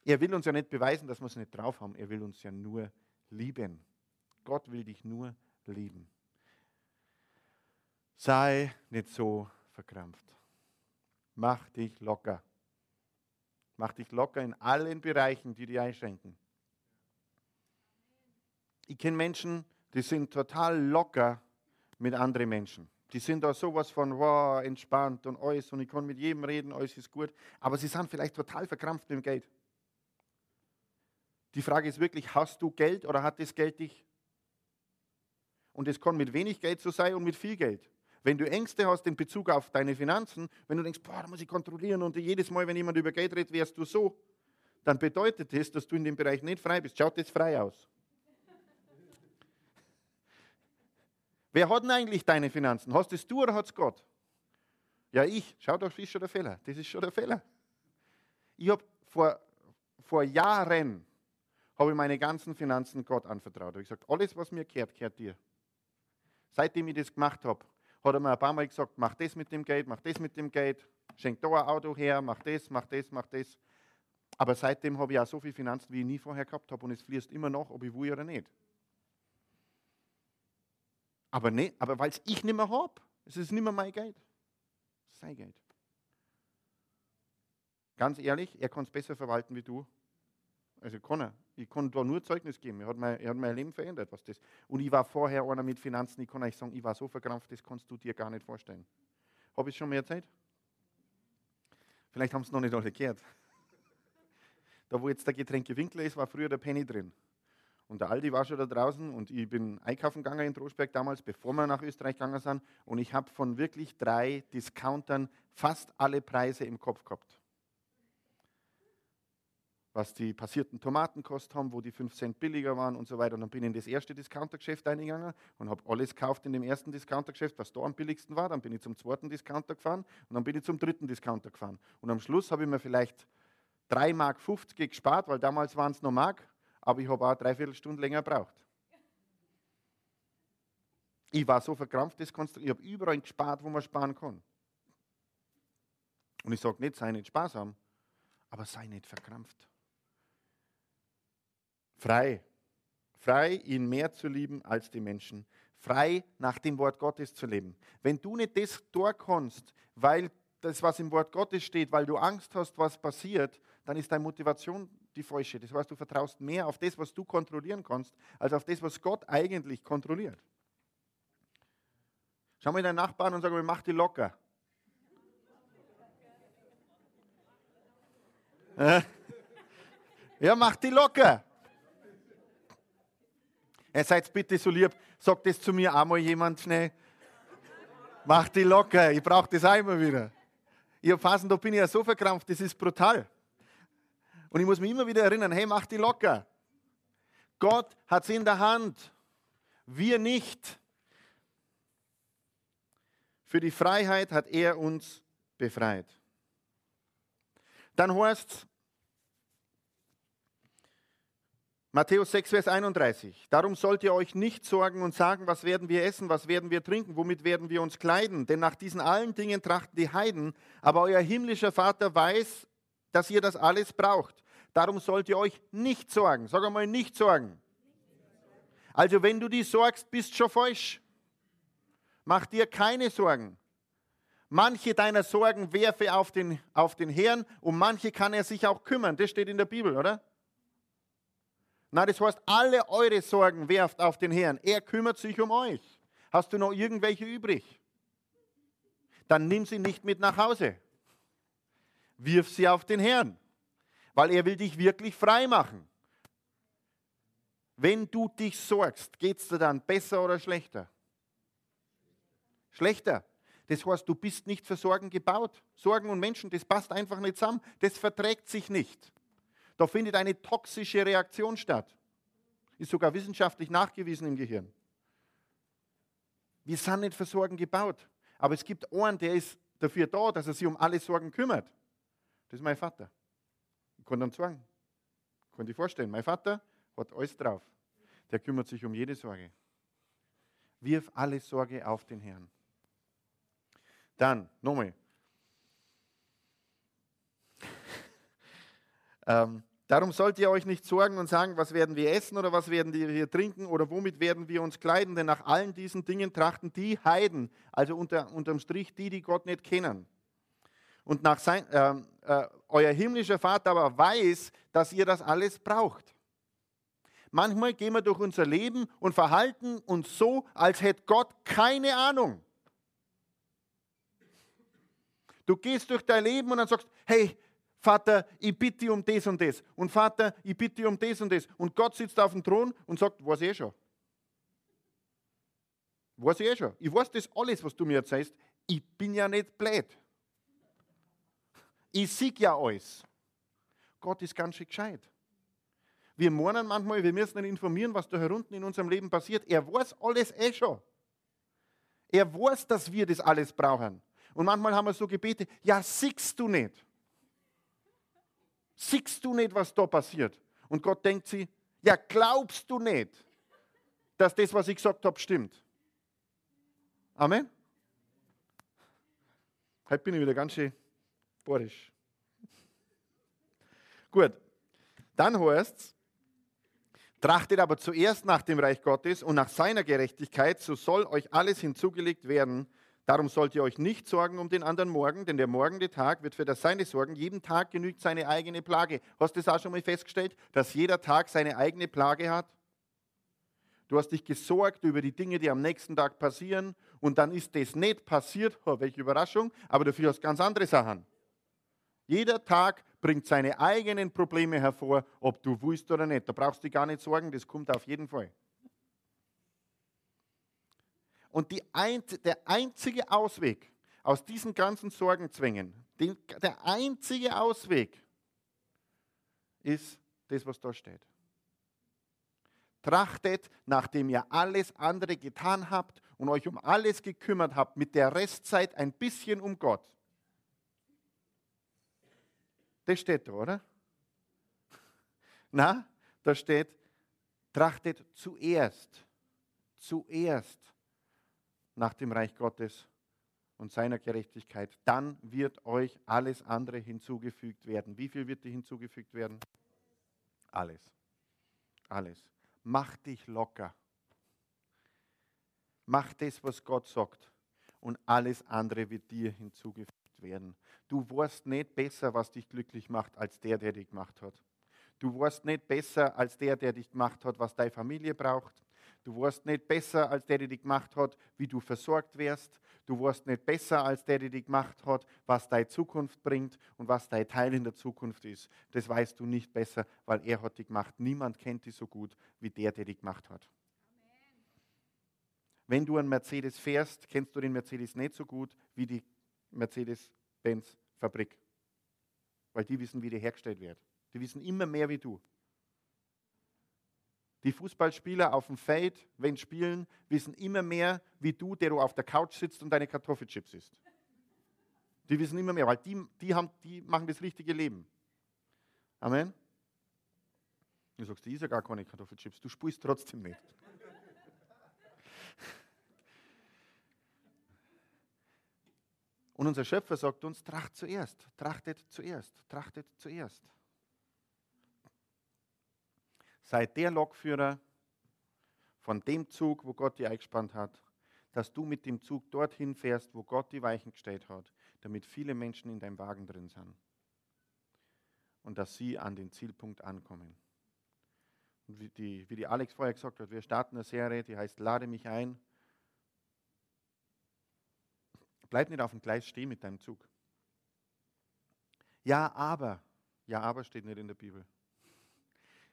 Er will uns ja nicht beweisen, dass wir es nicht drauf haben. Er will uns ja nur lieben. Gott will dich nur lieben. Sei nicht so verkrampft. Mach dich locker. Mach dich locker in allen Bereichen, die dich einschränken. Ich kenne Menschen, die sind total locker mit anderen Menschen. Die sind da sowas von wow, entspannt und alles und ich kann mit jedem reden, alles ist gut. Aber sie sind vielleicht total verkrampft mit dem Geld. Die Frage ist wirklich, hast du Geld oder hat das Geld dich? Und es kann mit wenig Geld so sein und mit viel Geld. Wenn du Ängste hast in Bezug auf deine Finanzen, wenn du denkst, boah, da muss ich kontrollieren und jedes Mal, wenn jemand über Geld redet, wärst du so, dann bedeutet das, dass du in dem Bereich nicht frei bist. Schaut das frei aus. Wer hat denn eigentlich deine Finanzen? Hast es du oder hat es Gott? Ja, ich. Schau, das ist schon der Fehler. Das ist schon der Fehler. Ich habe vor, vor Jahren habe ich meine ganzen Finanzen Gott anvertraut. Ich habe gesagt, alles, was mir gehört, gehört dir. Seitdem ich das gemacht habe, hat er mir ein paar Mal gesagt, mach das mit dem Geld, mach das mit dem Geld, schenk da ein Auto her, mach das, mach das, mach das. Aber seitdem habe ich auch so viel Finanzen, wie ich nie vorher gehabt habe und es fließt immer noch, ob ich will oder nicht. Aber, nee, aber weil es ich nicht mehr habe. Es ist nicht mehr mein Geld. Es ist sein Geld. Ganz ehrlich, er kann es besser verwalten wie du. Also kann er. Ich kann da nur Zeugnis geben. Er hat, mein, er hat mein Leben verändert, was das. Und ich war vorher einer mit Finanzen, ich kann euch sagen, ich war so verkrampft, das kannst du dir gar nicht vorstellen. Habe ich schon mehr Zeit? Vielleicht haben es noch nicht alle gehört. Da, wo jetzt der Getränkewinkler ist, war früher der Penny drin. Und der Aldi war schon da draußen und ich bin einkaufen gegangen in Trostberg damals, bevor wir nach Österreich gegangen sind. Und ich habe von wirklich drei Discountern fast alle Preise im Kopf gehabt was die passierten Tomaten kostet haben, wo die 5 Cent billiger waren und so weiter. Und dann bin ich in das erste Discountergeschäft eingegangen und habe alles gekauft in dem ersten Discountergeschäft, was da am billigsten war. Dann bin ich zum zweiten Discounter gefahren und dann bin ich zum dritten Discounter gefahren. Und am Schluss habe ich mir vielleicht 3,50 Mark gespart, weil damals waren es noch Mark, aber ich habe auch dreiviertel Stunde länger gebraucht. Ich war so verkrampft, das ich habe überall gespart, wo man sparen kann. Und ich sage nicht, sei nicht sparsam, aber sei nicht verkrampft. Frei. Frei, ihn mehr zu lieben als die Menschen. Frei, nach dem Wort Gottes zu leben. Wenn du nicht das kannst, weil das, was im Wort Gottes steht, weil du Angst hast, was passiert, dann ist deine Motivation die falsche. Das heißt, du vertraust mehr auf das, was du kontrollieren kannst, als auf das, was Gott eigentlich kontrolliert. Schau mal deinen Nachbarn und sag mal, mach die locker. Ja, mach die locker. Ihr seid bitte so lieb, sagt das zu mir einmal jemand schnell. Mach die locker, ich brauche das immer wieder. Ich habe Phasen, da bin ich ja so verkrampft, das ist brutal. Und ich muss mich immer wieder erinnern, hey, mach die locker. Gott hat es in der Hand, wir nicht. Für die Freiheit hat er uns befreit. Dann heißt es, Matthäus 6, Vers 31. Darum sollt ihr euch nicht sorgen und sagen, was werden wir essen, was werden wir trinken, womit werden wir uns kleiden. Denn nach diesen allen Dingen trachten die Heiden, aber euer himmlischer Vater weiß, dass ihr das alles braucht. Darum sollt ihr euch nicht sorgen. Sag einmal, nicht sorgen. Also wenn du dich sorgst, bist schon falsch. Mach dir keine Sorgen. Manche deiner Sorgen werfe auf den, auf den Herrn und manche kann er sich auch kümmern. Das steht in der Bibel, oder? Na, das heißt, alle eure Sorgen werft auf den Herrn. Er kümmert sich um euch. Hast du noch irgendwelche übrig? Dann nimm sie nicht mit nach Hause. Wirf sie auf den Herrn, weil er will dich wirklich frei machen. Wenn du dich sorgst, geht es dir dann besser oder schlechter? Schlechter. Das heißt, du bist nicht für Sorgen gebaut. Sorgen und Menschen, das passt einfach nicht zusammen. Das verträgt sich nicht. Da findet eine toxische Reaktion statt. Ist sogar wissenschaftlich nachgewiesen im Gehirn. Wir sind nicht für Sorgen gebaut. Aber es gibt einen, der ist dafür da, dass er sich um alle Sorgen kümmert. Das ist mein Vater. Ich kann dann sagen, ich kann vorstellen, mein Vater hat alles drauf. Der kümmert sich um jede Sorge. Wirf alle Sorge auf den Herrn. Dann, nochmal. ähm, darum sollt ihr euch nicht sorgen und sagen, was werden wir essen oder was werden wir hier trinken oder womit werden wir uns kleiden, denn nach allen diesen Dingen trachten die Heiden, also unter, unterm Strich die, die Gott nicht kennen. Und nach sein, äh, äh, euer himmlischer Vater aber weiß, dass ihr das alles braucht. Manchmal gehen wir durch unser Leben und verhalten uns so, als hätte Gott keine Ahnung. Du gehst durch dein Leben und dann sagst, hey, Vater, ich bitte um das und das. Und Vater, ich bitte um das und das. Und Gott sitzt auf dem Thron und sagt, weiß ich eh schon. Weiß ich eh schon. Ich weiß das alles, was du mir erzählst. Ich bin ja nicht blöd. Ich sehe ja alles. Gott ist ganz schön gescheit. Wir meinen manchmal, wir müssen ihn informieren, was da herunten in unserem Leben passiert. Er weiß alles eh schon. Er weiß, dass wir das alles brauchen. Und manchmal haben wir so Gebete, ja, siehst du nicht? Siehst du nicht, was da passiert? Und Gott denkt sie, ja, glaubst du nicht, dass das, was ich gesagt habe, stimmt? Amen? Heute bin ich wieder ganz schön borisch. Gut, dann heißt es, trachtet aber zuerst nach dem Reich Gottes und nach seiner Gerechtigkeit, so soll euch alles hinzugelegt werden. Darum sollt ihr euch nicht sorgen um den anderen Morgen, denn der morgende Tag wird für das Seine sorgen. Jeden Tag genügt seine eigene Plage. Hast du das auch schon mal festgestellt, dass jeder Tag seine eigene Plage hat? Du hast dich gesorgt über die Dinge, die am nächsten Tag passieren und dann ist das nicht passiert. Oh, welche Überraschung, aber dafür hast du ganz andere Sachen. Jeder Tag bringt seine eigenen Probleme hervor, ob du willst oder nicht. Da brauchst du dich gar nicht sorgen, das kommt auf jeden Fall. Und ein, der einzige Ausweg aus diesen ganzen Sorgenzwängen, den, der einzige Ausweg ist das, was da steht. Trachtet, nachdem ihr alles andere getan habt und euch um alles gekümmert habt, mit der Restzeit ein bisschen um Gott. Das steht da, oder? Na, da steht, trachtet zuerst, zuerst nach dem Reich Gottes und seiner Gerechtigkeit, dann wird euch alles andere hinzugefügt werden. Wie viel wird dir hinzugefügt werden? Alles. Alles. Mach dich locker. Mach das, was Gott sagt. Und alles andere wird dir hinzugefügt werden. Du weißt nicht besser, was dich glücklich macht, als der, der dich gemacht hat. Du weißt nicht besser als der, der dich gemacht hat, was deine Familie braucht. Du warst nicht besser als der, der dich gemacht hat, wie du versorgt wirst. Du warst nicht besser als der, der dich gemacht hat, was deine Zukunft bringt und was dein Teil in der Zukunft ist. Das weißt du nicht besser, weil er hat dich gemacht. Niemand kennt dich so gut wie der, der dich gemacht hat. Amen. Wenn du einen Mercedes fährst, kennst du den Mercedes nicht so gut wie die Mercedes-Benz-Fabrik. Weil die wissen, wie der hergestellt wird. Die wissen immer mehr wie du. Die Fußballspieler auf dem Feld, wenn spielen, wissen immer mehr wie du, der du auf der Couch sitzt und deine Kartoffelchips isst. Die wissen immer mehr, weil die, die, haben, die machen das richtige Leben. Amen. Du sagst, die ist ja gar keine Kartoffelchips, du spielst trotzdem nicht. Und unser Schöpfer sagt uns, tracht zuerst, trachtet zuerst, trachtet zuerst. Sei der Lokführer von dem Zug, wo Gott dich eingespannt hat, dass du mit dem Zug dorthin fährst, wo Gott die Weichen gestellt hat, damit viele Menschen in deinem Wagen drin sind. Und dass sie an den Zielpunkt ankommen. Und wie die, wie die Alex vorher gesagt hat, wir starten eine Serie, die heißt Lade mich ein. Bleib nicht auf dem Gleis stehen mit deinem Zug. Ja, aber. Ja, aber steht nicht in der Bibel.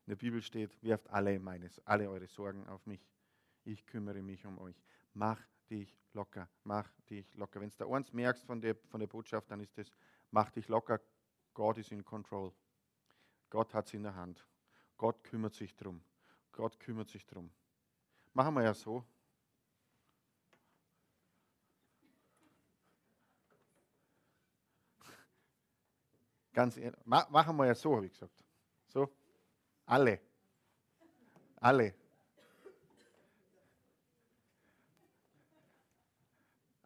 In der Bibel steht, werft alle, meines, alle eure Sorgen auf mich. Ich kümmere mich um euch. Mach dich locker, mach dich locker. Wenn du da eins merkst von der, von der Botschaft, dann ist es, mach dich locker, Gott ist in control. Gott hat es in der Hand. Gott kümmert sich drum. Gott kümmert sich drum. Machen wir ja so. Ganz ehrlich, machen wir ja so, habe ich gesagt. So, alle. Alle.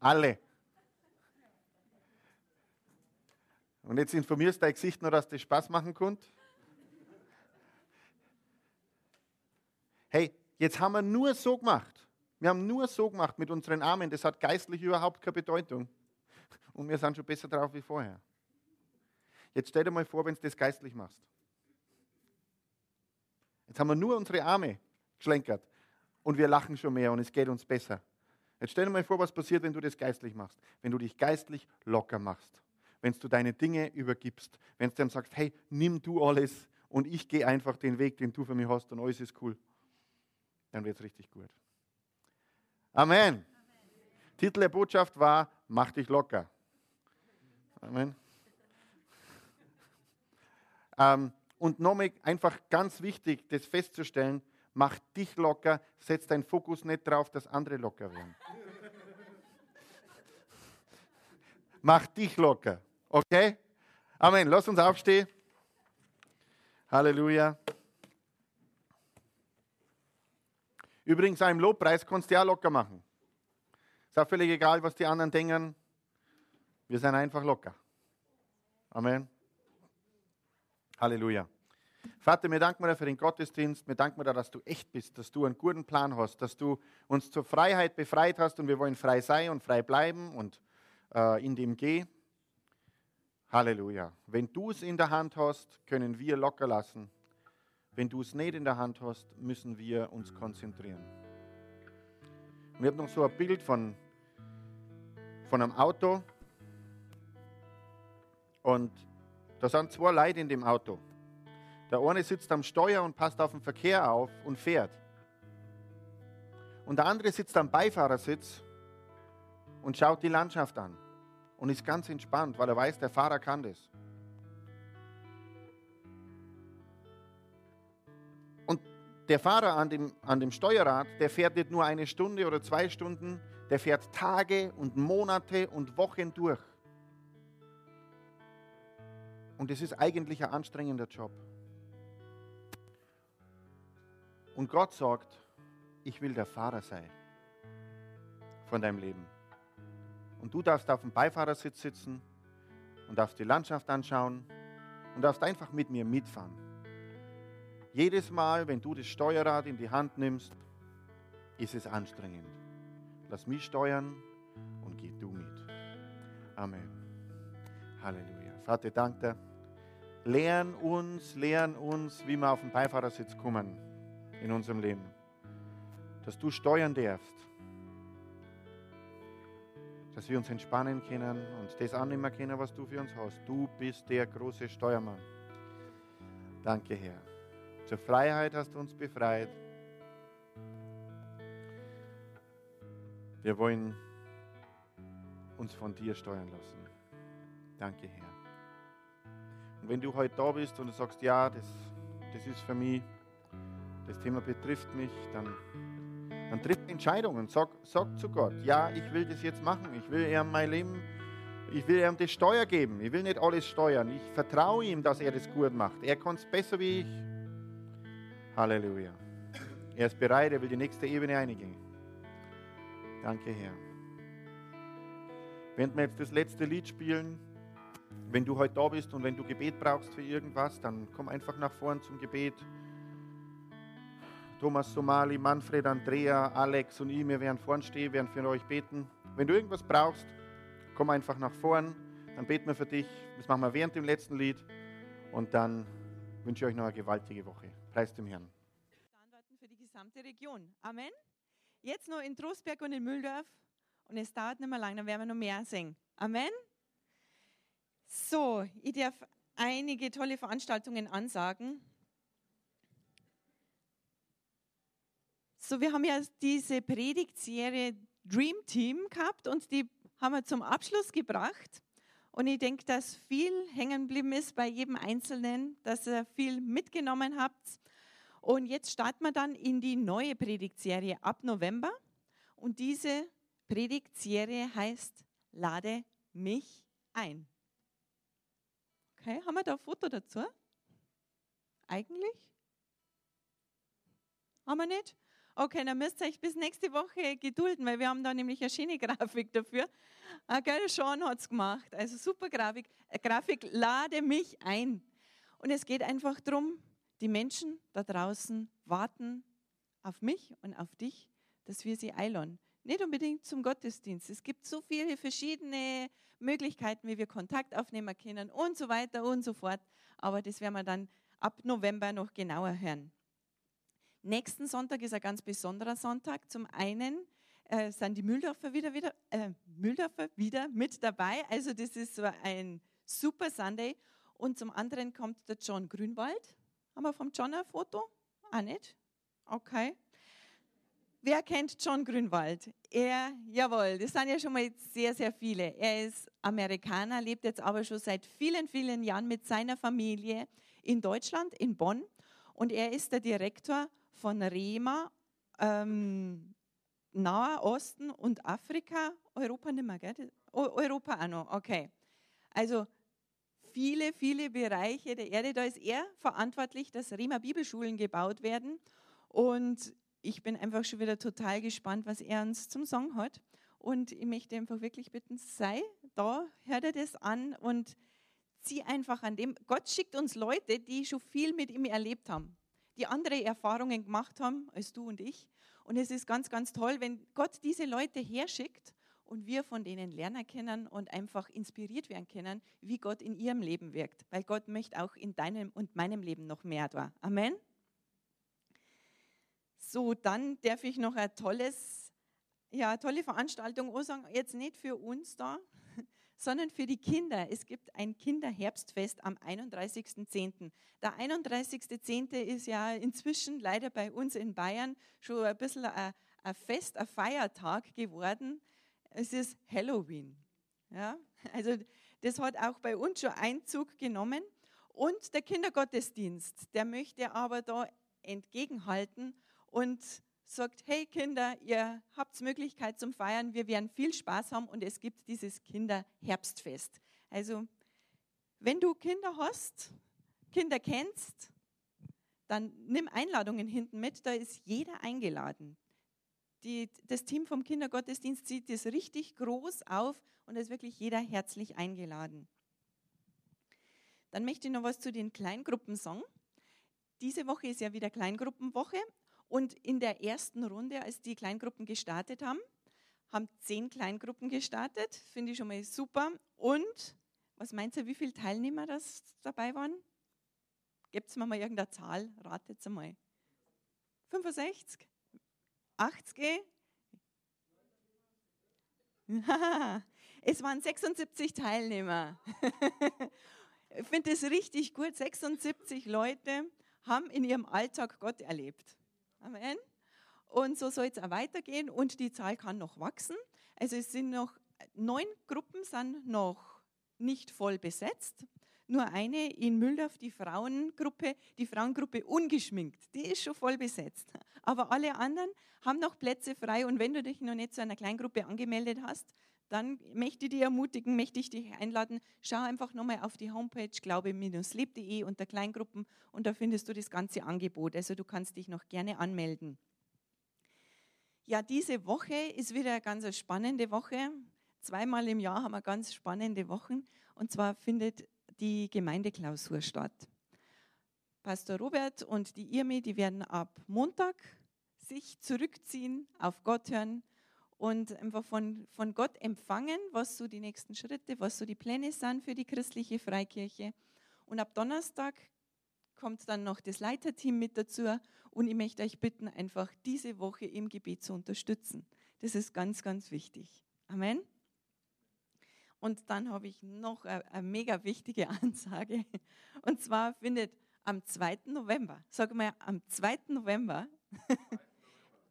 Alle. Und jetzt informierst du dein Gesicht nur, dass das Spaß machen konnte. Hey, jetzt haben wir nur so gemacht. Wir haben nur so gemacht mit unseren Armen. Das hat geistlich überhaupt keine Bedeutung. Und wir sind schon besser drauf wie vorher. Jetzt stell dir mal vor, wenn du das geistlich machst. Jetzt haben wir nur unsere Arme geschlenkert und wir lachen schon mehr und es geht uns besser. Jetzt stell dir mal vor, was passiert, wenn du das geistlich machst. Wenn du dich geistlich locker machst wenn du deine Dinge übergibst, wenn du dem sagst, hey, nimm du alles und ich gehe einfach den Weg, den du für mich hast und alles ist cool, dann wird es richtig gut. Amen. Amen. Titel der Botschaft war, mach dich locker. Amen. ähm, und nochmal einfach ganz wichtig, das festzustellen, mach dich locker, setz deinen Fokus nicht darauf, dass andere locker werden. mach dich locker. Okay? Amen. Lass uns aufstehen. Halleluja. Übrigens, einen Lobpreis kannst du ja locker machen. Ist auch völlig egal, was die anderen denken. Wir sind einfach locker. Amen. Halleluja. Vater, wir danken dir für den Gottesdienst. Wir danken dir, dass du echt bist, dass du einen guten Plan hast, dass du uns zur Freiheit befreit hast und wir wollen frei sein und frei bleiben und äh, in dem gehen. Halleluja. Wenn du es in der Hand hast, können wir locker lassen. Wenn du es nicht in der Hand hast, müssen wir uns konzentrieren. Und ich habe noch so ein Bild von, von einem Auto. Und da sind zwei Leute in dem Auto. Der eine sitzt am Steuer und passt auf den Verkehr auf und fährt. Und der andere sitzt am Beifahrersitz und schaut die Landschaft an und ist ganz entspannt, weil er weiß, der Fahrer kann das. Und der Fahrer an dem, an dem Steuerrad, der fährt nicht nur eine Stunde oder zwei Stunden, der fährt Tage und Monate und Wochen durch. Und es ist eigentlich ein anstrengender Job. Und Gott sagt, ich will der Fahrer sein von deinem Leben. Und du darfst auf dem Beifahrersitz sitzen und darfst die Landschaft anschauen und darfst einfach mit mir mitfahren. Jedes Mal, wenn du das Steuerrad in die Hand nimmst, ist es anstrengend. Lass mich steuern und geh du mit. Amen. Halleluja. Vater, danke dir. Lern uns, lern uns, wie wir auf den Beifahrersitz kommen in unserem Leben. Dass du steuern darfst dass wir uns entspannen können und das annehmen können, was du für uns hast. Du bist der große Steuermann. Danke, Herr. Zur Freiheit hast du uns befreit. Wir wollen uns von dir steuern lassen. Danke, Herr. Und wenn du heute da bist und du sagst, ja, das, das ist für mich, das Thema betrifft mich, dann dann tritt Entscheidungen. Sag, sag zu Gott, ja, ich will das jetzt machen. Ich will ihm mein Leben, ich will ihm das Steuer geben. Ich will nicht alles steuern. Ich vertraue ihm, dass er das gut macht. Er kann es besser wie ich. Halleluja. Er ist bereit, er will die nächste Ebene einigen. Danke, Herr. Wenn wir jetzt das letzte Lied spielen, wenn du heute da bist und wenn du Gebet brauchst für irgendwas, dann komm einfach nach vorn zum Gebet. Thomas Somali, Manfred, Andrea, Alex und ich, wir werden vorn stehen, werden für euch beten. Wenn du irgendwas brauchst, komm einfach nach vorn, dann beten wir für dich. Das machen wir während dem letzten Lied und dann wünsche ich euch noch eine gewaltige Woche. Preis dem Herrn. Antworten für die gesamte Region. Amen. Jetzt noch in Trostberg und in Mühldorf und es dauert nicht mehr lange, dann werden wir noch mehr singen. Amen. So, ich darf einige tolle Veranstaltungen ansagen. So, wir haben ja diese Predigtserie Dream Team gehabt und die haben wir zum Abschluss gebracht. Und ich denke, dass viel hängen geblieben ist bei jedem Einzelnen, dass ihr viel mitgenommen habt. Und jetzt starten wir dann in die neue Predigtserie ab November. Und diese Predigtserie heißt Lade mich ein. Okay, haben wir da ein Foto dazu? Eigentlich? Haben wir nicht? Okay, dann müsst ihr euch bis nächste Woche gedulden, weil wir haben da nämlich eine schöne Grafik dafür. Ah, gell, Sean hat es gemacht. Also super Grafik. Äh, Grafik, lade mich ein. Und es geht einfach darum, die Menschen da draußen warten auf mich und auf dich, dass wir sie einladen. Nicht unbedingt zum Gottesdienst. Es gibt so viele verschiedene Möglichkeiten, wie wir Kontakt aufnehmen können und so weiter und so fort. Aber das werden wir dann ab November noch genauer hören. Nächsten Sonntag ist ein ganz besonderer Sonntag. Zum einen äh, sind die Mühldorfer wieder, wieder, äh, Mühldorfer wieder mit dabei. Also das ist so ein super Sunday. Und zum anderen kommt der John Grünwald. Haben wir vom John ein Foto? Ah, nicht? Okay. Wer kennt John Grünwald? Er, jawohl, das sind ja schon mal sehr, sehr viele. Er ist Amerikaner, lebt jetzt aber schon seit vielen, vielen Jahren mit seiner Familie in Deutschland, in Bonn. Und er ist der Direktor von Rema, ähm, Naher Osten und Afrika, Europa nicht mehr, gell? Europa auch noch, okay. Also viele, viele Bereiche der Erde, da ist er verantwortlich, dass Rema Bibelschulen gebaut werden. Und ich bin einfach schon wieder total gespannt, was er uns zum Song hat. Und ich möchte einfach wirklich bitten, sei da, hör dir das an und zieh einfach an dem. Gott schickt uns Leute, die schon viel mit ihm erlebt haben die andere Erfahrungen gemacht haben als du und ich. Und es ist ganz, ganz toll, wenn Gott diese Leute herschickt und wir von denen lernen können und einfach inspiriert werden können, wie Gott in ihrem Leben wirkt. Weil Gott möchte auch in deinem und meinem Leben noch mehr da. Amen. So, dann darf ich noch ein tolles, ja, tolle Veranstaltung sagen, jetzt nicht für uns da, sondern für die Kinder. Es gibt ein Kinderherbstfest am 31.10. Der 31.10. ist ja inzwischen leider bei uns in Bayern schon ein bisschen ein, ein Fest, ein Feiertag geworden. Es ist Halloween. Ja? Also das hat auch bei uns schon Einzug genommen. Und der Kindergottesdienst, der möchte aber da entgegenhalten und sagt, hey Kinder, ihr habt Möglichkeit zum Feiern, wir werden viel Spaß haben und es gibt dieses Kinderherbstfest. Also, wenn du Kinder hast, Kinder kennst, dann nimm Einladungen hinten mit, da ist jeder eingeladen. Die, das Team vom Kindergottesdienst zieht das richtig groß auf und da ist wirklich jeder herzlich eingeladen. Dann möchte ich noch was zu den Kleingruppen sagen. Diese Woche ist ja wieder Kleingruppenwoche und in der ersten Runde, als die Kleingruppen gestartet haben, haben zehn Kleingruppen gestartet. Finde ich schon mal super. Und was meint ihr, wie viele Teilnehmer das dabei waren? Gebt mir mal irgendeine Zahl, ratet mal. 65? 80? es waren 76 Teilnehmer. ich finde das richtig gut. 76 Leute haben in ihrem Alltag Gott erlebt. Amen. Und so soll es auch weitergehen und die Zahl kann noch wachsen. Also es sind noch neun Gruppen sind noch nicht voll besetzt. Nur eine in Mühldorf, die Frauengruppe, die Frauengruppe ungeschminkt, die ist schon voll besetzt. Aber alle anderen haben noch Plätze frei und wenn du dich noch nicht zu einer Kleingruppe angemeldet hast, dann möchte ich dich ermutigen, möchte ich dich einladen, schau einfach nochmal auf die Homepage glaube-leb.de unter Kleingruppen und da findest du das ganze Angebot. Also du kannst dich noch gerne anmelden. Ja, diese Woche ist wieder eine ganz spannende Woche. Zweimal im Jahr haben wir ganz spannende Wochen und zwar findet die Gemeindeklausur statt. Pastor Robert und die Irmi, die werden ab Montag sich zurückziehen, auf Gott hören und einfach von, von Gott empfangen, was so die nächsten Schritte, was so die Pläne sind für die christliche Freikirche. Und ab Donnerstag kommt dann noch das Leiterteam mit dazu und ich möchte euch bitten, einfach diese Woche im Gebet zu unterstützen. Das ist ganz, ganz wichtig. Amen. Und dann habe ich noch eine, eine mega wichtige Ansage. Und zwar findet am 2. November, sag mal am 2. November,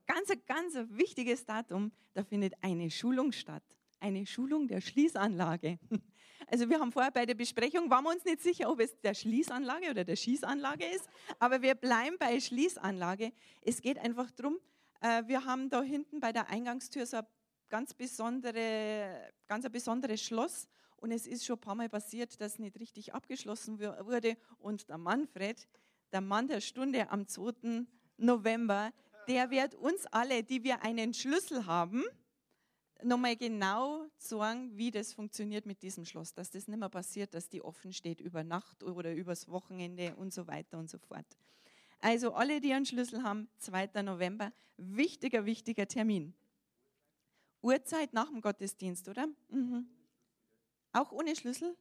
ganz, ganz wichtiges Datum, da findet eine Schulung statt. Eine Schulung der Schließanlage. Also wir haben vorher bei der Besprechung, waren wir uns nicht sicher, ob es der Schließanlage oder der Schießanlage ist, aber wir bleiben bei Schließanlage. Es geht einfach darum, äh, wir haben da hinten bei der Eingangstür so ein ganz, besondere, ganz ein besonderes Schloss und es ist schon ein paar Mal passiert, dass nicht richtig abgeschlossen wurde und der Manfred, der Mann der Stunde am 2. November, der wird uns alle, die wir einen Schlüssel haben, nochmal genau sagen, wie das funktioniert mit diesem Schloss, dass das nicht mehr passiert, dass die offen steht über Nacht oder übers Wochenende und so weiter und so fort. Also alle, die einen Schlüssel haben, 2. November, wichtiger, wichtiger Termin. Uhrzeit nach dem Gottesdienst, oder? Mhm. Auch ohne Schlüssel?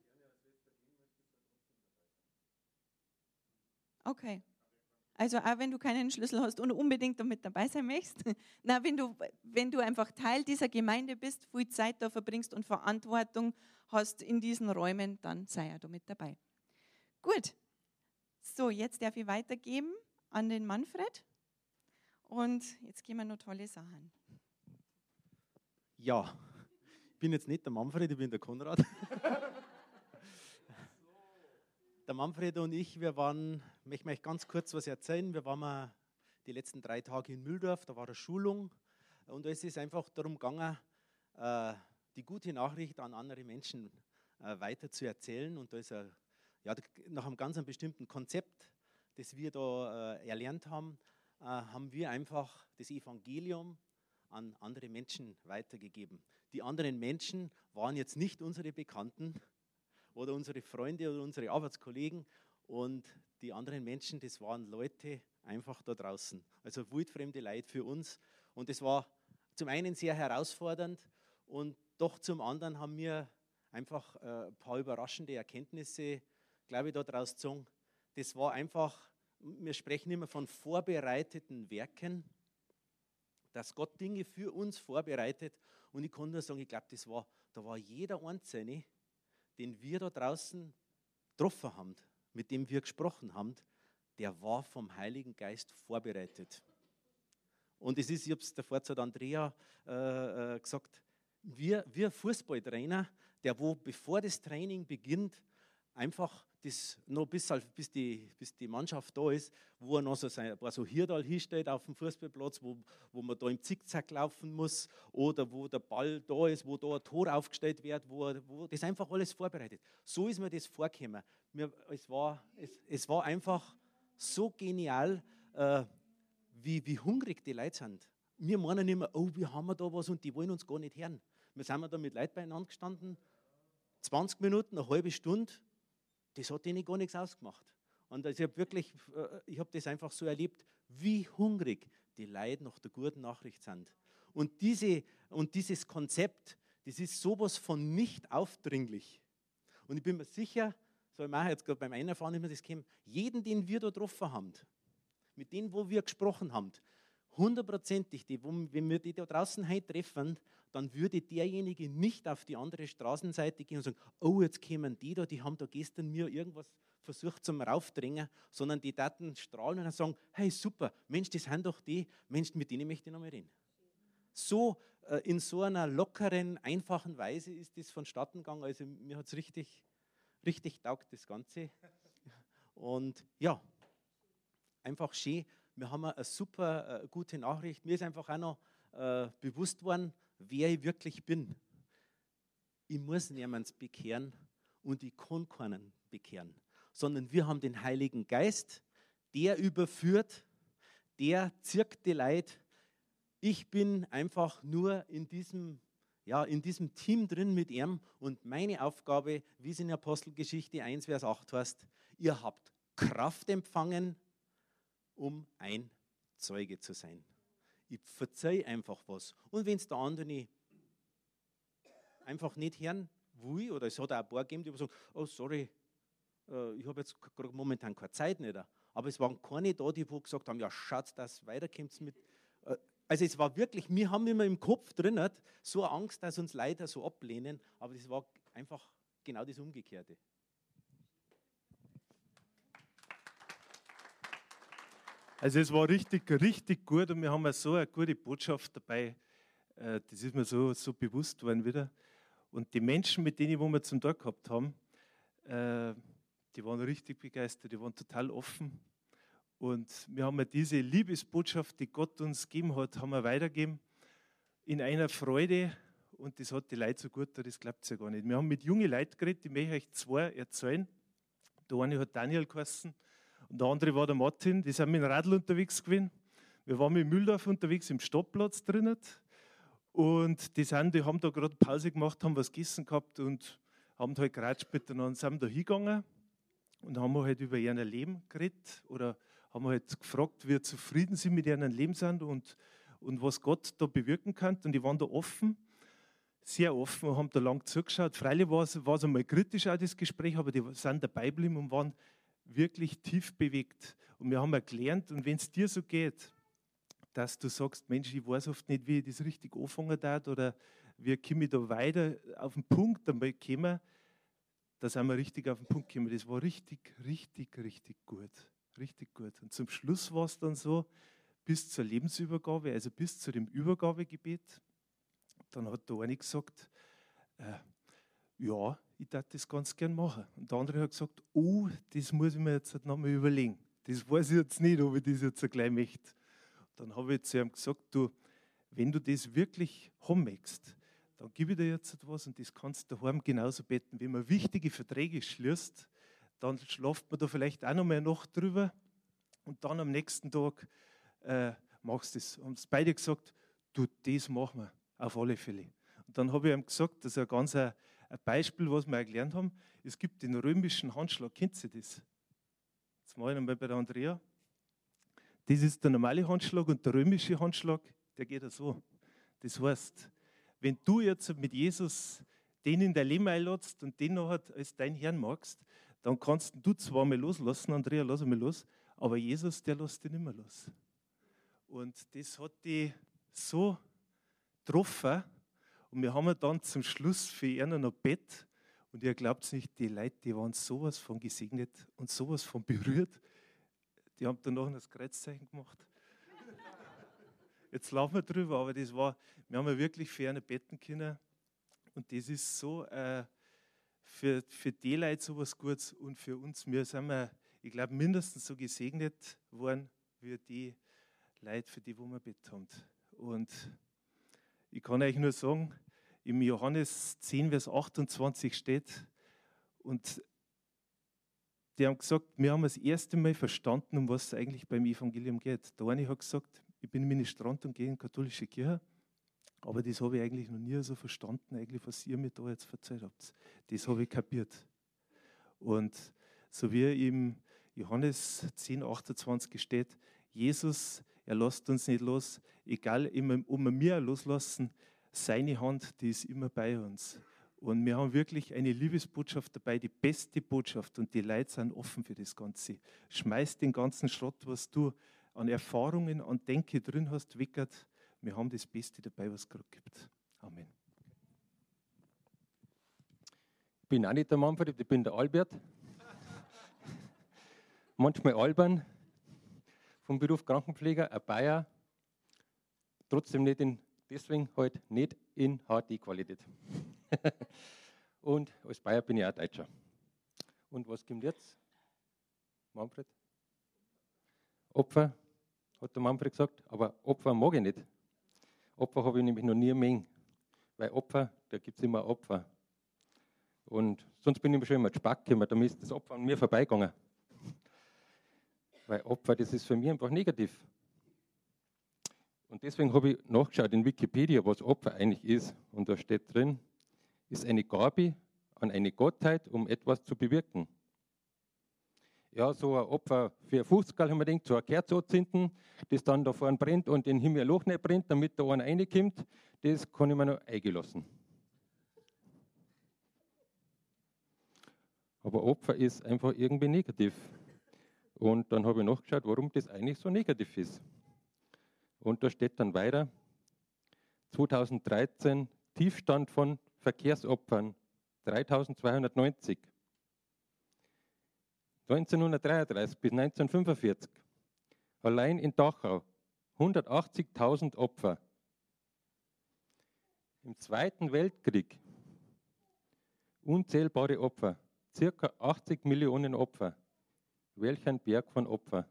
Okay. Also auch wenn du keinen Schlüssel hast und unbedingt damit dabei sein möchtest. Na, wenn du, wenn du einfach Teil dieser Gemeinde bist, viel Zeit da verbringst und Verantwortung hast in diesen Räumen, dann sei ja damit dabei. Gut. So, jetzt darf ich weitergeben an den Manfred. Und jetzt gehen wir noch tolle Sachen. Ja, ich bin jetzt nicht der Manfred, ich bin der Konrad. Der Manfred und ich, wir waren, ich möchte euch ganz kurz was erzählen. Wir waren mal die letzten drei Tage in Mühldorf, da war eine Schulung und es ist einfach darum gegangen, äh, die gute Nachricht an andere Menschen äh, weiter zu erzählen. Und da ist ein, ja, nach einem ganz bestimmten Konzept, das wir da äh, erlernt haben, haben wir einfach das Evangelium an andere Menschen weitergegeben. Die anderen Menschen waren jetzt nicht unsere Bekannten, oder unsere Freunde oder unsere Arbeitskollegen und die anderen Menschen, das waren Leute einfach da draußen. Also wildfremde Leid für uns. Und es war zum einen sehr herausfordernd und doch zum anderen haben wir einfach äh, ein paar überraschende Erkenntnisse, glaube ich, daraus gezogen. Das war einfach, wir sprechen immer von vorbereiteten Werken, dass Gott Dinge für uns vorbereitet. Und ich kann nur sagen, ich glaube, das war, da war jeder Einzelne, den wir da draußen getroffen haben, mit dem wir gesprochen haben, der war vom Heiligen Geist vorbereitet. Und es ist, ich habe es davor zu Andrea äh, äh, gesagt, wir, wir Fußballtrainer, der wo bevor das Training beginnt, einfach das noch bis, bis, die, bis die Mannschaft da ist, wo er noch so sein, ein paar Hirdal hinstellt auf dem Fußballplatz, wo, wo man da im Zickzack laufen muss oder wo der Ball da ist, wo da ein Tor aufgestellt wird, wo, wo das einfach alles vorbereitet. So ist mir das vorgekommen. Mir, es, war, es, es war einfach so genial, äh, wie, wie hungrig die Leute sind. Wir meinen immer, oh, wir haben da was und die wollen uns gar nicht hören. Wir sind da mit Leuten beieinander gestanden, 20 Minuten, eine halbe Stunde das hat ihnen gar nichts ausgemacht. Und also ich habe wirklich, äh, ich habe das einfach so erlebt, wie hungrig die Leute nach der guten Nachricht sind. Und, diese, und dieses Konzept, das ist sowas von nicht aufdringlich. Und ich bin mir sicher, so ich mache jetzt gerade beim Einfahren immer das käme, jeden, den wir da getroffen haben, mit denen, wo wir gesprochen haben, hundertprozentig, wenn wir die da draußen heute treffen, dann würde derjenige nicht auf die andere Straßenseite gehen und sagen, oh, jetzt kämen die da, die haben da gestern mir irgendwas versucht zum Raufdrängen, sondern die Daten strahlen und sagen, hey, super, Mensch, das sind doch die, Mensch, mit denen möchte ich noch mal reden. So, äh, in so einer lockeren, einfachen Weise ist das vonstatten gegangen, also mir hat es richtig, richtig taugt, das Ganze. Und ja, einfach schön. Wir haben eine super äh, gute Nachricht. Mir ist einfach auch noch äh, bewusst worden, wer ich wirklich bin. Ich muss niemanden bekehren und ich kann keinen bekehren, sondern wir haben den Heiligen Geist, der überführt, der zirkt die Leid. Ich bin einfach nur in diesem, ja, in diesem Team drin mit ihm und meine Aufgabe, wie es in Apostelgeschichte 1, Vers 8 heißt, ihr habt Kraft empfangen, um ein Zeuge zu sein. Ich verzeihe einfach was. Und wenn es der andere einfach nicht hören will, oder es hat auch ein paar gegeben, die sagen, oh sorry, äh, ich habe jetzt momentan keine Zeit nicht. Aber es waren keine da, die gesagt haben, ja schaut, dass weiterkommt mit. Äh, also es war wirklich, wir haben immer im Kopf drin so Angst, dass uns Leute so ablehnen, aber das war einfach genau das Umgekehrte. Also es war richtig, richtig gut und wir haben so eine gute Botschaft dabei. Äh, das ist mir so, so bewusst worden wieder. Und die Menschen, mit denen wo wir zum Tag gehabt haben, äh, die waren richtig begeistert, die waren total offen. Und wir haben diese Liebesbotschaft, die Gott uns gegeben hat, haben wir weitergegeben in einer Freude. Und das hat die Leute so gut, das glaubt es ja gar nicht. Wir haben mit jungen Leuten geredet, die möchte ich euch zwei erzählen. Der eine hat Daniel geheißen und der andere war der Martin. Die sind mit dem Radl unterwegs gewesen. Wir waren mit Mühldorf unterwegs im Stoppplatz drinnen. Und die, sind, die haben da gerade Pause gemacht, haben was gegessen gehabt und haben halt geratscht miteinander, sind da hingegangen und haben halt über ihr Leben geredet oder haben halt gefragt, wie zufrieden sie mit ihrem Leben sind und, und was Gott da bewirken kann. Und die waren da offen, sehr offen und haben da lang zugeschaut. Freilich war es, war es einmal kritisch, auch das Gespräch, aber die sind dabei geblieben und waren wirklich tief bewegt. Und wir haben erklärt, und wenn es dir so geht, dass du sagst, Mensch, ich weiß oft nicht, wie ich das richtig anfangen darf oder wie komme ich da weiter auf den Punkt einmal kommen, da sind wir richtig auf den Punkt gekommen. Das war richtig, richtig, richtig gut. Richtig gut. Und zum Schluss war es dann so, bis zur Lebensübergabe, also bis zu dem Übergabegebet, dann hat der eine gesagt, äh, ja, ich darf das ganz gern machen. Und der andere hat gesagt, oh, das muss ich mir jetzt nochmal überlegen. Das weiß ich jetzt nicht, ob ich das jetzt gleich möchte. Dann habe ich zu ihm gesagt, du, wenn du das wirklich haben möchtest, dann gebe ich dir jetzt etwas und das kannst du daheim genauso beten. Wenn man wichtige Verträge schließt, dann schlaft man da vielleicht auch noch mal eine Nacht drüber und dann am nächsten Tag äh, machst du es. Haben es beide gesagt, du, das machen wir auf alle Fälle. Und dann habe ich ihm gesagt, das ist ein ganz ein, ein Beispiel, was wir gelernt haben. Es gibt den römischen Handschlag, kennt ihr das? Jetzt ich einmal bei der Andrea. Das ist der normale Handschlag und der römische Handschlag, der geht ja so. Das heißt, wenn du jetzt mit Jesus den in dein Leben einladest und den noch als dein Herrn magst, dann kannst du zweimal loslassen, Andrea, lass einmal los, aber Jesus, der lässt dich nicht mehr los. Und das hat die so getroffen und wir haben dann zum Schluss für ihn noch Bett und ihr glaubt es nicht, die Leute, die waren sowas von gesegnet und sowas von berührt, die haben dann noch das Kreuzzeichen gemacht. Jetzt laufen wir drüber, aber das war, wir haben ja wirklich ferne Betten können. Und das ist so äh, für, für die Leute so was Gutes und für uns. Wir sind, wir, ich glaube, mindestens so gesegnet worden wie die Leute, für die, wo wir Bett haben. Und ich kann euch nur sagen, im Johannes 10, Vers 28 steht, und die haben gesagt, wir haben das erste Mal verstanden, um was es eigentlich beim Evangelium geht. Der eine hat gesagt, ich bin Ministrant und gehe in die katholische Kirche. Aber das habe ich eigentlich noch nie so verstanden, eigentlich, was ihr mir da jetzt erzählt habt. Das habe ich kapiert. Und so wie im Johannes 10, 28 steht, Jesus, er lässt uns nicht los, egal ob wir mir loslassen, seine Hand, die ist immer bei uns. Und wir haben wirklich eine Liebesbotschaft dabei, die beste Botschaft. Und die Leute sind offen für das Ganze. Schmeiß den ganzen Schrott, was du an Erfahrungen, an Denke drin hast, weckert. Wir haben das Beste dabei, was es gerade gibt. Amen. Ich bin auch nicht der Manfred, ich bin der Albert. Manchmal albern, vom Beruf Krankenpfleger, ein Bayer, trotzdem nicht in, deswegen halt nicht in HD-Qualität. Und als Bayer bin ich auch Deutscher. Und was kommt jetzt? Manfred? Opfer? hat der Manfred gesagt, aber Opfer mag ich nicht. Opfer habe ich nämlich noch nie mengen. Weil Opfer, da gibt es immer Opfer. Und sonst bin ich schon immer Spack gekommen, da ist das Opfer an mir vorbeigegangen. Weil Opfer, das ist für mich einfach negativ. Und deswegen habe ich nachgeschaut in Wikipedia, was Opfer eigentlich ist. Und da steht drin, ist eine Gabe an eine Gottheit, um etwas zu bewirken ja, so ein Opfer für 50 haben wir gedacht, so eine Kerze anzünden, das dann da vorne brennt und den Himmel Loch nicht brennt, damit da einer reinkommt, das kann ich mir noch eingelassen. Aber Opfer ist einfach irgendwie negativ. Und dann habe ich nachgeschaut, warum das eigentlich so negativ ist. Und da steht dann weiter, 2013 Tiefstand von Verkehrsopfern 3290. 1933 bis 1945 Allein in Dachau 180.000 Opfer. Im Zweiten Weltkrieg unzählbare Opfer, circa 80 Millionen Opfer. Welch ein Berg von Opfer.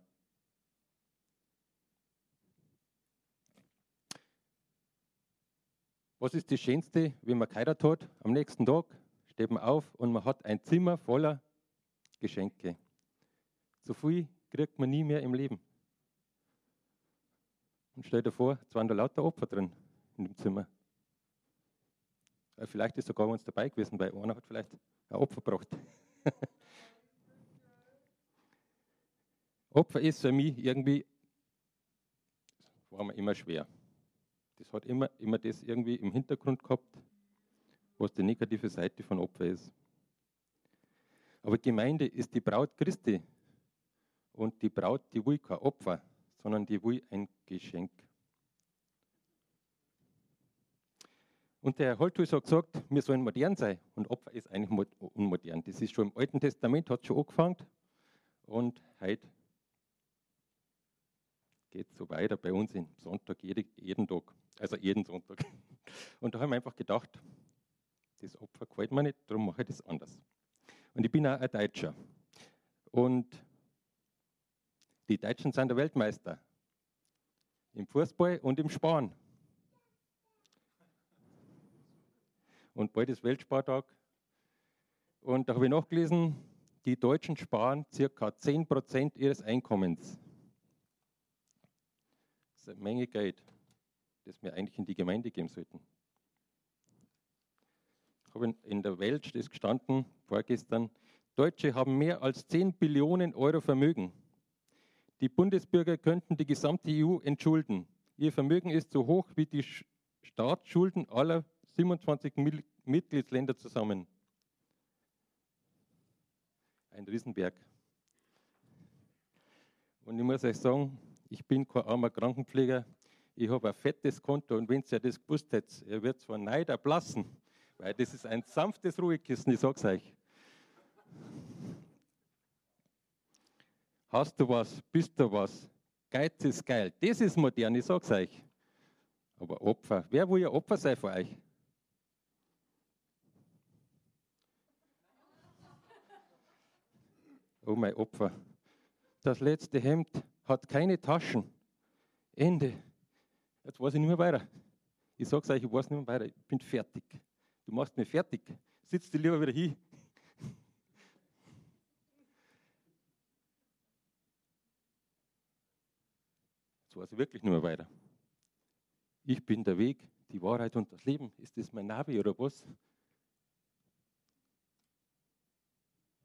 Was ist das Schönste, wenn man geheiratet hat? Am nächsten Tag steht man auf und man hat ein Zimmer voller Geschenke. So viel kriegt man nie mehr im Leben. Und stell dir vor, es waren da lauter Opfer drin in dem Zimmer. Vielleicht ist sogar uns dabei gewesen, weil einer hat vielleicht ein Opfer gebracht. Opfer ist für mich irgendwie, war mir immer schwer. Das hat immer, immer das irgendwie im Hintergrund gehabt, was die negative Seite von Opfer ist. Aber Gemeinde ist die Braut Christi. Und die Braut, die will kein Opfer, sondern die will ein Geschenk. Und der Herr Holtus hat gesagt, wir sollen modern sein. Und Opfer ist eigentlich unmodern. Das ist schon im Alten Testament, hat schon angefangen. Und heute geht so weiter bei uns im Sonntag, jeden Tag. Also jeden Sonntag. Und da haben wir einfach gedacht, das Opfer gefällt mir nicht, darum mache ich das anders. Und ich bin auch ein Deutscher. Und die Deutschen sind der Weltmeister. Im Fußball und im Sparen. und bald ist Weltspartag. Und da habe ich nachgelesen, die Deutschen sparen ca. 10% ihres Einkommens. Ist eine Menge Geld, das wir eigentlich in die Gemeinde geben sollten. Ich habe in der Welt ist gestanden, vorgestern, Deutsche haben mehr als 10 Billionen Euro Vermögen. Die Bundesbürger könnten die gesamte EU entschulden. Ihr Vermögen ist so hoch wie die Staatsschulden aller 27 Mitgliedsländer zusammen. Ein Riesenberg. Und ich muss euch sagen, ich bin kein armer Krankenpfleger. Ich habe ein fettes Konto und wenn ihr das gewusst hättet, ihr wird zwar Neid erblassen, weil das ist ein sanftes Ruhekissen, ich sag's euch. Hast du was, bist du was, Geiz ist geil, das ist modern, ich sag's euch. Aber Opfer, wer will ja Opfer sein für euch? oh mein Opfer. Das letzte Hemd hat keine Taschen. Ende. Jetzt weiß ich nicht mehr weiter. Ich sage euch, ich weiß nicht mehr weiter. Ich bin fertig. Du machst mich fertig. Sitz dir lieber wieder hin. Jetzt weiß ich wirklich nicht mehr weiter. Ich bin der Weg, die Wahrheit und das Leben. Ist das mein Navi oder was?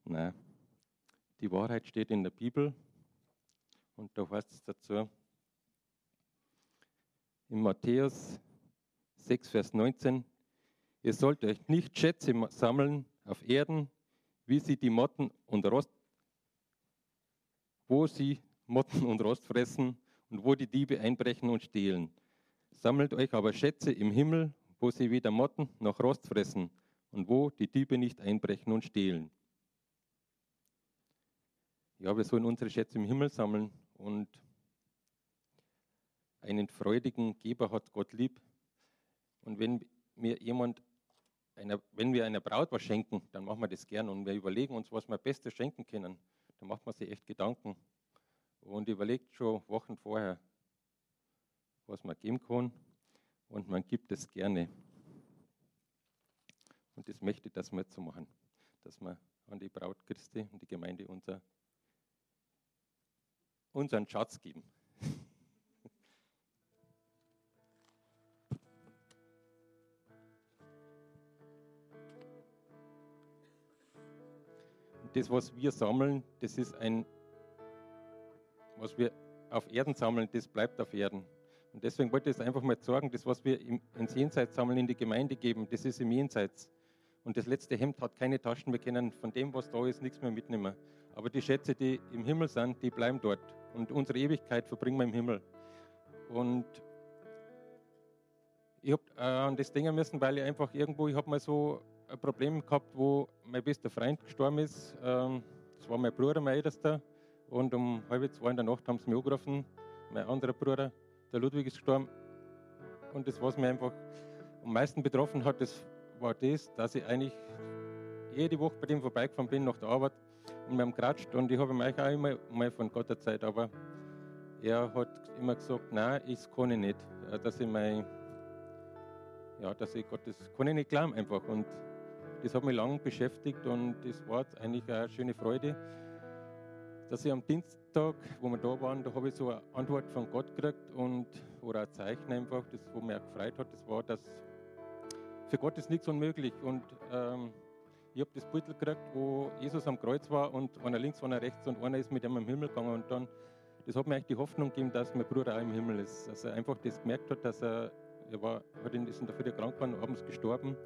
Nein. Die Wahrheit steht in der Bibel und da heißt es dazu in Matthäus 6, Vers 19, ihr sollt euch nicht Schätze sammeln auf Erden, wie sie die Motten und Rost, wo sie Motten und Rost fressen und wo die Diebe einbrechen und stehlen. Sammelt euch aber Schätze im Himmel, wo sie weder Motten noch Rost fressen und wo die Diebe nicht einbrechen und stehlen. Ja, wir sollen unsere Schätze im Himmel sammeln und einen freudigen Geber hat Gott lieb. Und wenn mir jemand, einer, wenn wir einer Braut was schenken, dann machen wir das gern und wir überlegen uns, was wir Bestes schenken können. Dann macht man sich echt Gedanken und überlegt schon Wochen vorher, was man geben kann und man gibt es gerne. Und das möchte ich, dass wir jetzt so machen, dass wir an die Braut Christi und die Gemeinde unser unseren Schatz geben. das, was wir sammeln, das ist ein, was wir auf Erden sammeln, das bleibt auf Erden. Und deswegen wollte ich es einfach mal sagen, das, was wir ins Jenseits sammeln, in die Gemeinde geben, das ist im Jenseits. Und das letzte Hemd hat keine Taschen, wir können von dem, was da ist, nichts mehr mitnehmen. Aber die Schätze, die im Himmel sind, die bleiben dort. Und unsere Ewigkeit verbringen wir im Himmel. Und ich habe äh, an das denken müssen, weil ich einfach irgendwo, ich habe mal so ein Problem gehabt, wo mein bester Freund gestorben ist. Ähm, das war mein Bruder, mein Ältester. Und um halb zwei in der Nacht haben sie mich angerufen. Mein anderer Bruder, der Ludwig, ist gestorben. Und das, was mich einfach am meisten betroffen hat, das war das, dass ich eigentlich jede Woche bei dem vorbeigefahren bin nach der Arbeit und wir haben geratscht. Und ich habe eigentlich auch immer mal von Gott erzählt, aber er hat immer gesagt, nein, ich kann ich nicht, dass ich mein, ja, dass ich Gott, das kann ich nicht glauben einfach. Und das hat mich lange beschäftigt und das war eigentlich eine schöne Freude, dass ich am Dienstag, wo wir da waren, da habe ich so eine Antwort von Gott gekriegt und, oder ein Zeichen einfach, das, wo mich auch gefreut hat, das war, dass für Gott ist nichts unmöglich und ähm, ich habe das Beutel gekriegt, wo Jesus am Kreuz war und einer links, einer rechts und einer ist mit ihm im Himmel gegangen und dann, das hat mir eigentlich die Hoffnung gegeben, dass mein Bruder auch im Himmel ist, dass er einfach das gemerkt hat, dass er, er war, hat in, der Früh krank geworden, abends gestorben,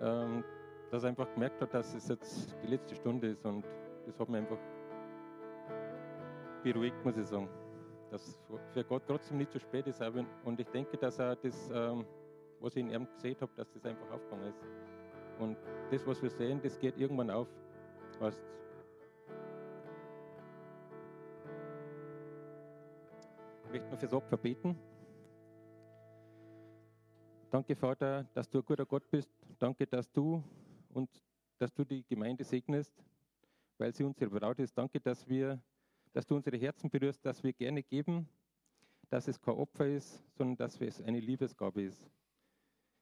ähm, dass er einfach gemerkt hat, dass es jetzt die letzte Stunde ist und das hat mich einfach beruhigt, muss ich sagen. Dass für Gott trotzdem nicht zu spät ist. Und ich denke, dass er das, ähm, was ich in ihm gesehen habe, dass das einfach aufgegangen ist. Und das, was wir sehen, das geht irgendwann auf. Weißt, ich möchte noch fürs Opfer beten. Danke, Vater, dass du ein guter Gott bist. Danke, dass du und dass du die Gemeinde segnest, weil sie unsere Braut ist. Danke, dass wir dass du unsere Herzen berührst, dass wir gerne geben, dass es kein Opfer ist, sondern dass es eine Liebesgabe ist.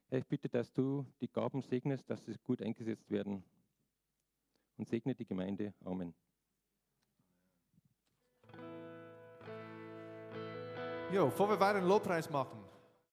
Herr, ich bitte, dass du die Gaben segnest, dass sie gut eingesetzt werden. Und segne die Gemeinde. Amen. Jo, bevor wir weiter einen Lobpreis machen,